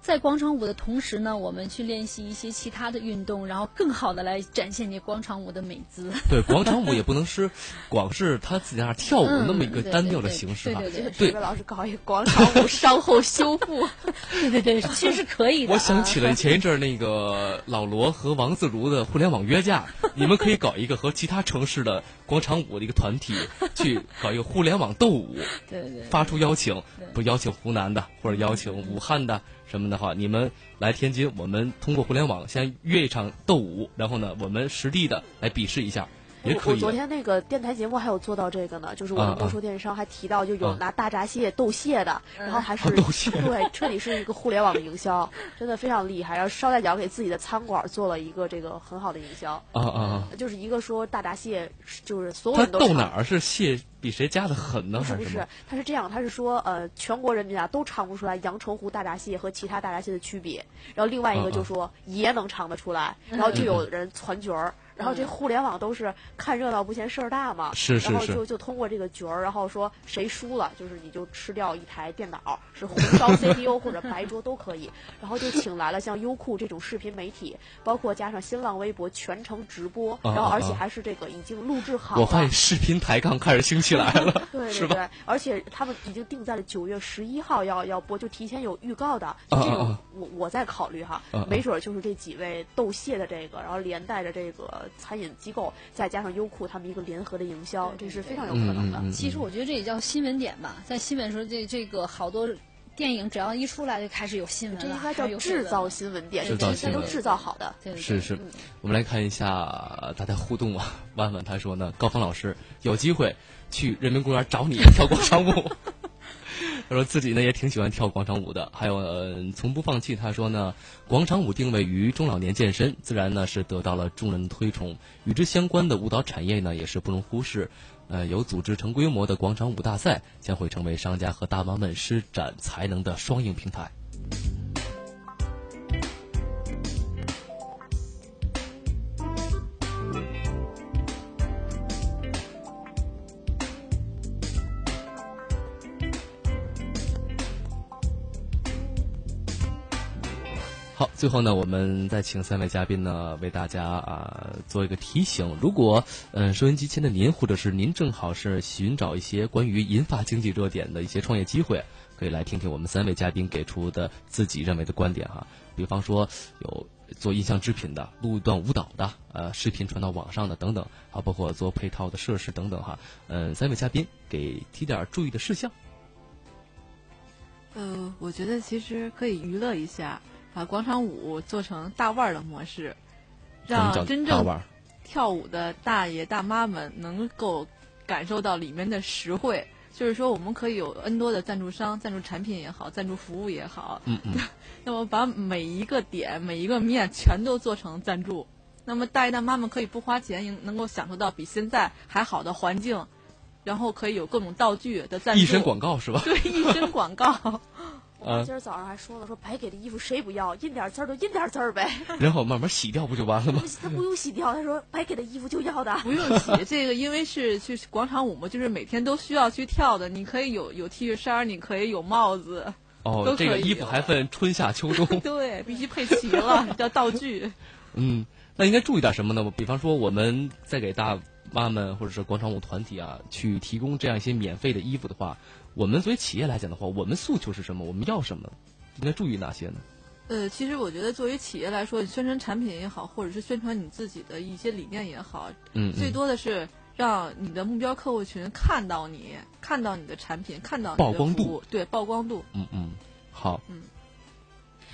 在广场舞的同时呢，我们去练习一些其他的运动，然后更好的来展现你广场舞的美姿。对，广场舞也不能是光是他自己在那儿跳舞嗯那么一个单调的形式吧。对对对对这位老师搞一个广场舞稍后修复，对对对，其实是可以的啊。我想起了前一阵儿那个老罗和王自如的互联网约架，你们可以搞一个和其他城市的广场舞的一个团体去搞一个互联网斗舞，对对对，发出邀请，不邀请湖南的或者邀请武汉的什么的话，你们来天津，我们通过互联网先约一场斗舞，然后呢，我们实地的来比试一下，也我可以。我昨天那个电台节目还有做到这个呢，就是我们播出电商还提到，就有啊拿大闸蟹斗蟹的，然后还是啊斗蟹对，彻底是一个互联网的营销，真的非常厉害。然后捎带脚给自己的餐馆做了一个这个很好的营销，啊啊啊！就是一个说大闸蟹，就是所有人都尝斗哪儿是蟹比谁夹的狠呢？不是不是他是这样，他是说，呃，全国人民啊都尝不出来阳澄湖大闸蟹和其他大闸蟹的区别。然后另外一个就说爷能尝得出来，然后就有人攒角儿。然后这互联网都是看热闹不嫌事儿大嘛，是是是然后就就通过这个角儿，然后说谁输了，就是你就吃掉一台电脑，是红烧 CPU 或者白桌都可以。然后就请来了像优酷这种视频媒体，包括加上新浪微博全程直播，啊然后而且啊还是这个已经录制好了。我发现视频抬杠开始兴起来了，对是吧？对对，而且他们已经定在了九月十一号要要播，就提前有预告的。就这种，啊啊啊我我在考虑哈，没准儿就是这几位斗蟹的这个，然后连带着这个餐饮机构，再加上优酷他们一个联合的营销，这是非常有可能的。嗯嗯嗯其实我觉得这也叫新闻点吧，在新闻时候，这这个好多电影只要一出来就开始有新闻了，这应该叫有制造新闻点，这些都制造好的。对对是是嗯，我们来看一下大家互动啊。万万他说呢，高峰老师有机会去人民公园找你跳广场舞。说自己呢也挺喜欢跳广场舞的，还有、呃、从不放弃。他说呢，广场舞定位于中老年健身，自然呢是得到了众人推崇。与之相关的舞蹈产业呢也是不容忽视。呃，有组织成规模的广场舞大赛，将会成为商家和大妈们施展才能的双赢平台。好，最后呢，我们再请三位嘉宾呢为大家啊、做一个提醒。如果嗯、收音机前的您，或者是您正好是寻找一些关于银发经济热点的一些创业机会，可以来听听我们三位嘉宾给出的自己认为的观点哈。比方说有做音像制品的、录一段舞蹈的、呃视频传到网上的等等，啊，包括做配套的设施等等哈。嗯、三位嘉宾给提点注意的事项。呃，我觉得其实可以娱乐一下，把广场舞做成大腕儿的模式，让真正跳舞的大爷大妈们能够感受到里面的实惠。就是说，我们可以有 N 多的赞助商，赞助产品也好，赞助服务也好，嗯嗯，那么把每一个点、每一个面全都做成赞助，那么大爷大妈们可以不花钱，也能够享受到比现在还好的环境，然后可以有各种道具的赞助。一身广告是吧？对，一身广告。我妈今儿早上还说了，说白给的衣服谁不要，印点字儿就印点字儿呗。然后慢慢洗掉不就完了吗？他不用洗掉，他说白给的衣服就要的。不用洗这个，因为是去广场舞嘛，就是每天都需要去跳的。你可以有有 T 恤衫，你可以有帽子。哦这个衣服还分春夏秋冬。对，必须配齐了，叫道具。嗯，那应该注意点什么呢？比方说，我们在给大妈们或者是广场舞团体啊，去提供这样一些免费的衣服的话，我们作为企业来讲的话，我们诉求是什么？我们要什么？应该注意哪些呢？呃，其实我觉得作为企业来说，宣传产品也好，或者是宣传你自己的一些理念也好，嗯嗯最多的是让你的目标客户群看到你，看到你的产品，看到你的曝光度对曝光度。嗯嗯，好。嗯，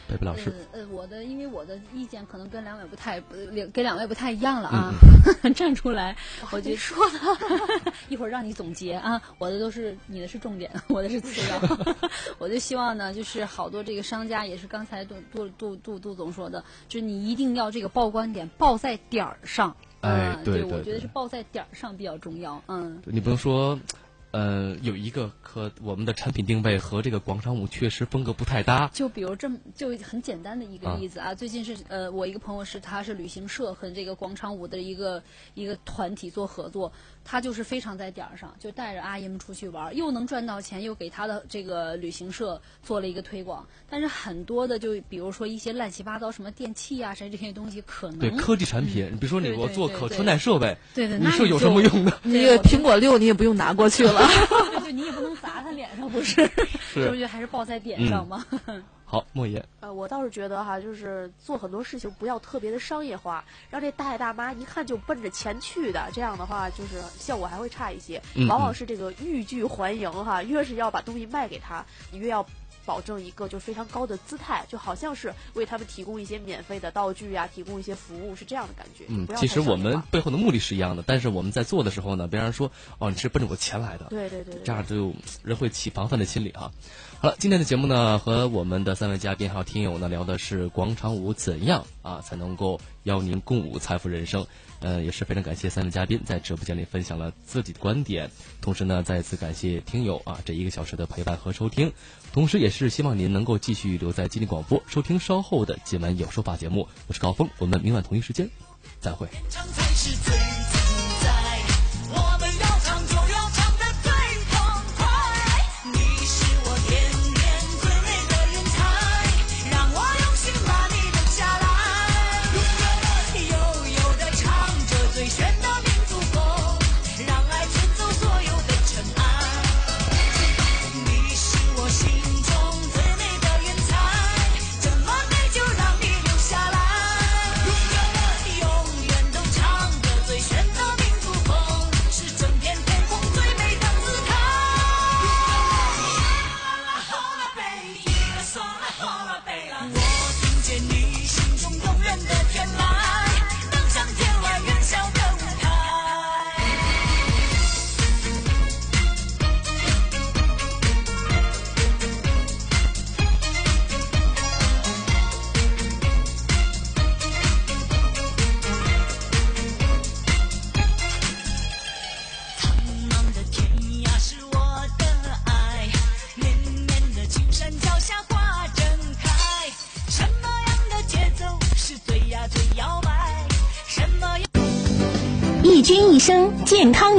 贝贝老师，呃呃，我的因为我的意见可能跟两位不太不跟两位不太一样了啊，站出来，我就说了，一会儿让你总结啊，我的都是你的是重点，我的是次要，我就希望呢，就是好多这个商家也是刚才杜杜杜杜杜总说的，就是你一定要这个曝光点报在点儿上，哎嗯，对对对我觉得是报在点儿上比较重要，嗯。你不能说，呃，有一个和我们的产品定位和这个广场舞确实风格不太搭。就比如这么就很简单的一个例子啊，最近是呃，我一个朋友是他是旅行社和这个广场舞的一个一个团体做合作，他就是非常在点儿上，就带着阿姨们出去玩儿，又能赚到钱，又给他的这个旅行社做了一个推广。但是很多的就比如说一些乱七八糟什么电器啊，谁这些东西可能对科技产品，你比如说你我做可对对对穿戴设备，对对，那你说有什么用呢？那个苹果六你也不用拿过去了。对就你也不能砸他脸上，不是？是不是还是报在点上吗？好，莫言，呃，我倒是觉得哈，就是做很多事情不要特别的商业化，让这大爷大妈一看就奔着钱去的，这样的话就是效果还会差一些。嗯往往嗯是这个欲拒还迎哈，越是要把东西卖给他，你越要。保证一个就非常高的姿态，就好像是为他们提供一些免费的道具呀、提供一些服务，是这样的感觉。嗯其实我们背后的目的是一样的，但是我们在做的时候呢，别让人说哦，你是奔着我钱来的，对对对对这样就人会起防范的心理哈。好了，今天的节目呢，和我们的三位嘉宾还有听友呢聊的是广场舞怎样啊才能够邀您共舞财富人生。呃，也是非常感谢三位嘉宾在直播间里分享了自己的观点，同时呢，再次感谢听友啊这一个小时的陪伴和收听，同时也是希望您能够继续留在吉林广播收听稍后的今晚有说法节目。我是高峰，我们明晚同一时间再会。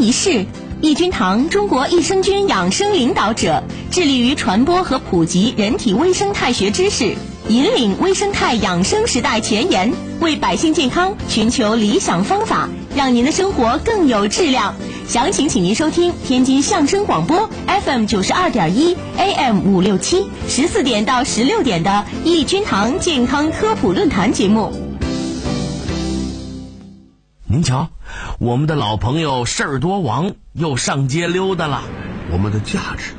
健康一世。益菌堂，中国益生菌养生领导者，致力于传播和普及人体微生态学知识，引领微生态养生时代前沿，为百姓健康寻求理想方法，让您的生活更有质量。详情，请您收听天津相声广播 FM 九十二点一 AM 五六七，十四点到十六点的益菌堂健康科普论坛节目。您瞧，我们的老朋友事儿多王又上街溜达了。我们的价值：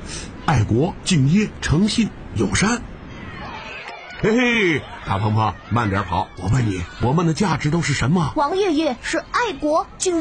爱国、敬业、诚信、友善。嘿嘿，大鹏鹏，慢点跑！我问你，我们的价值都是什么？王月月是爱国、敬。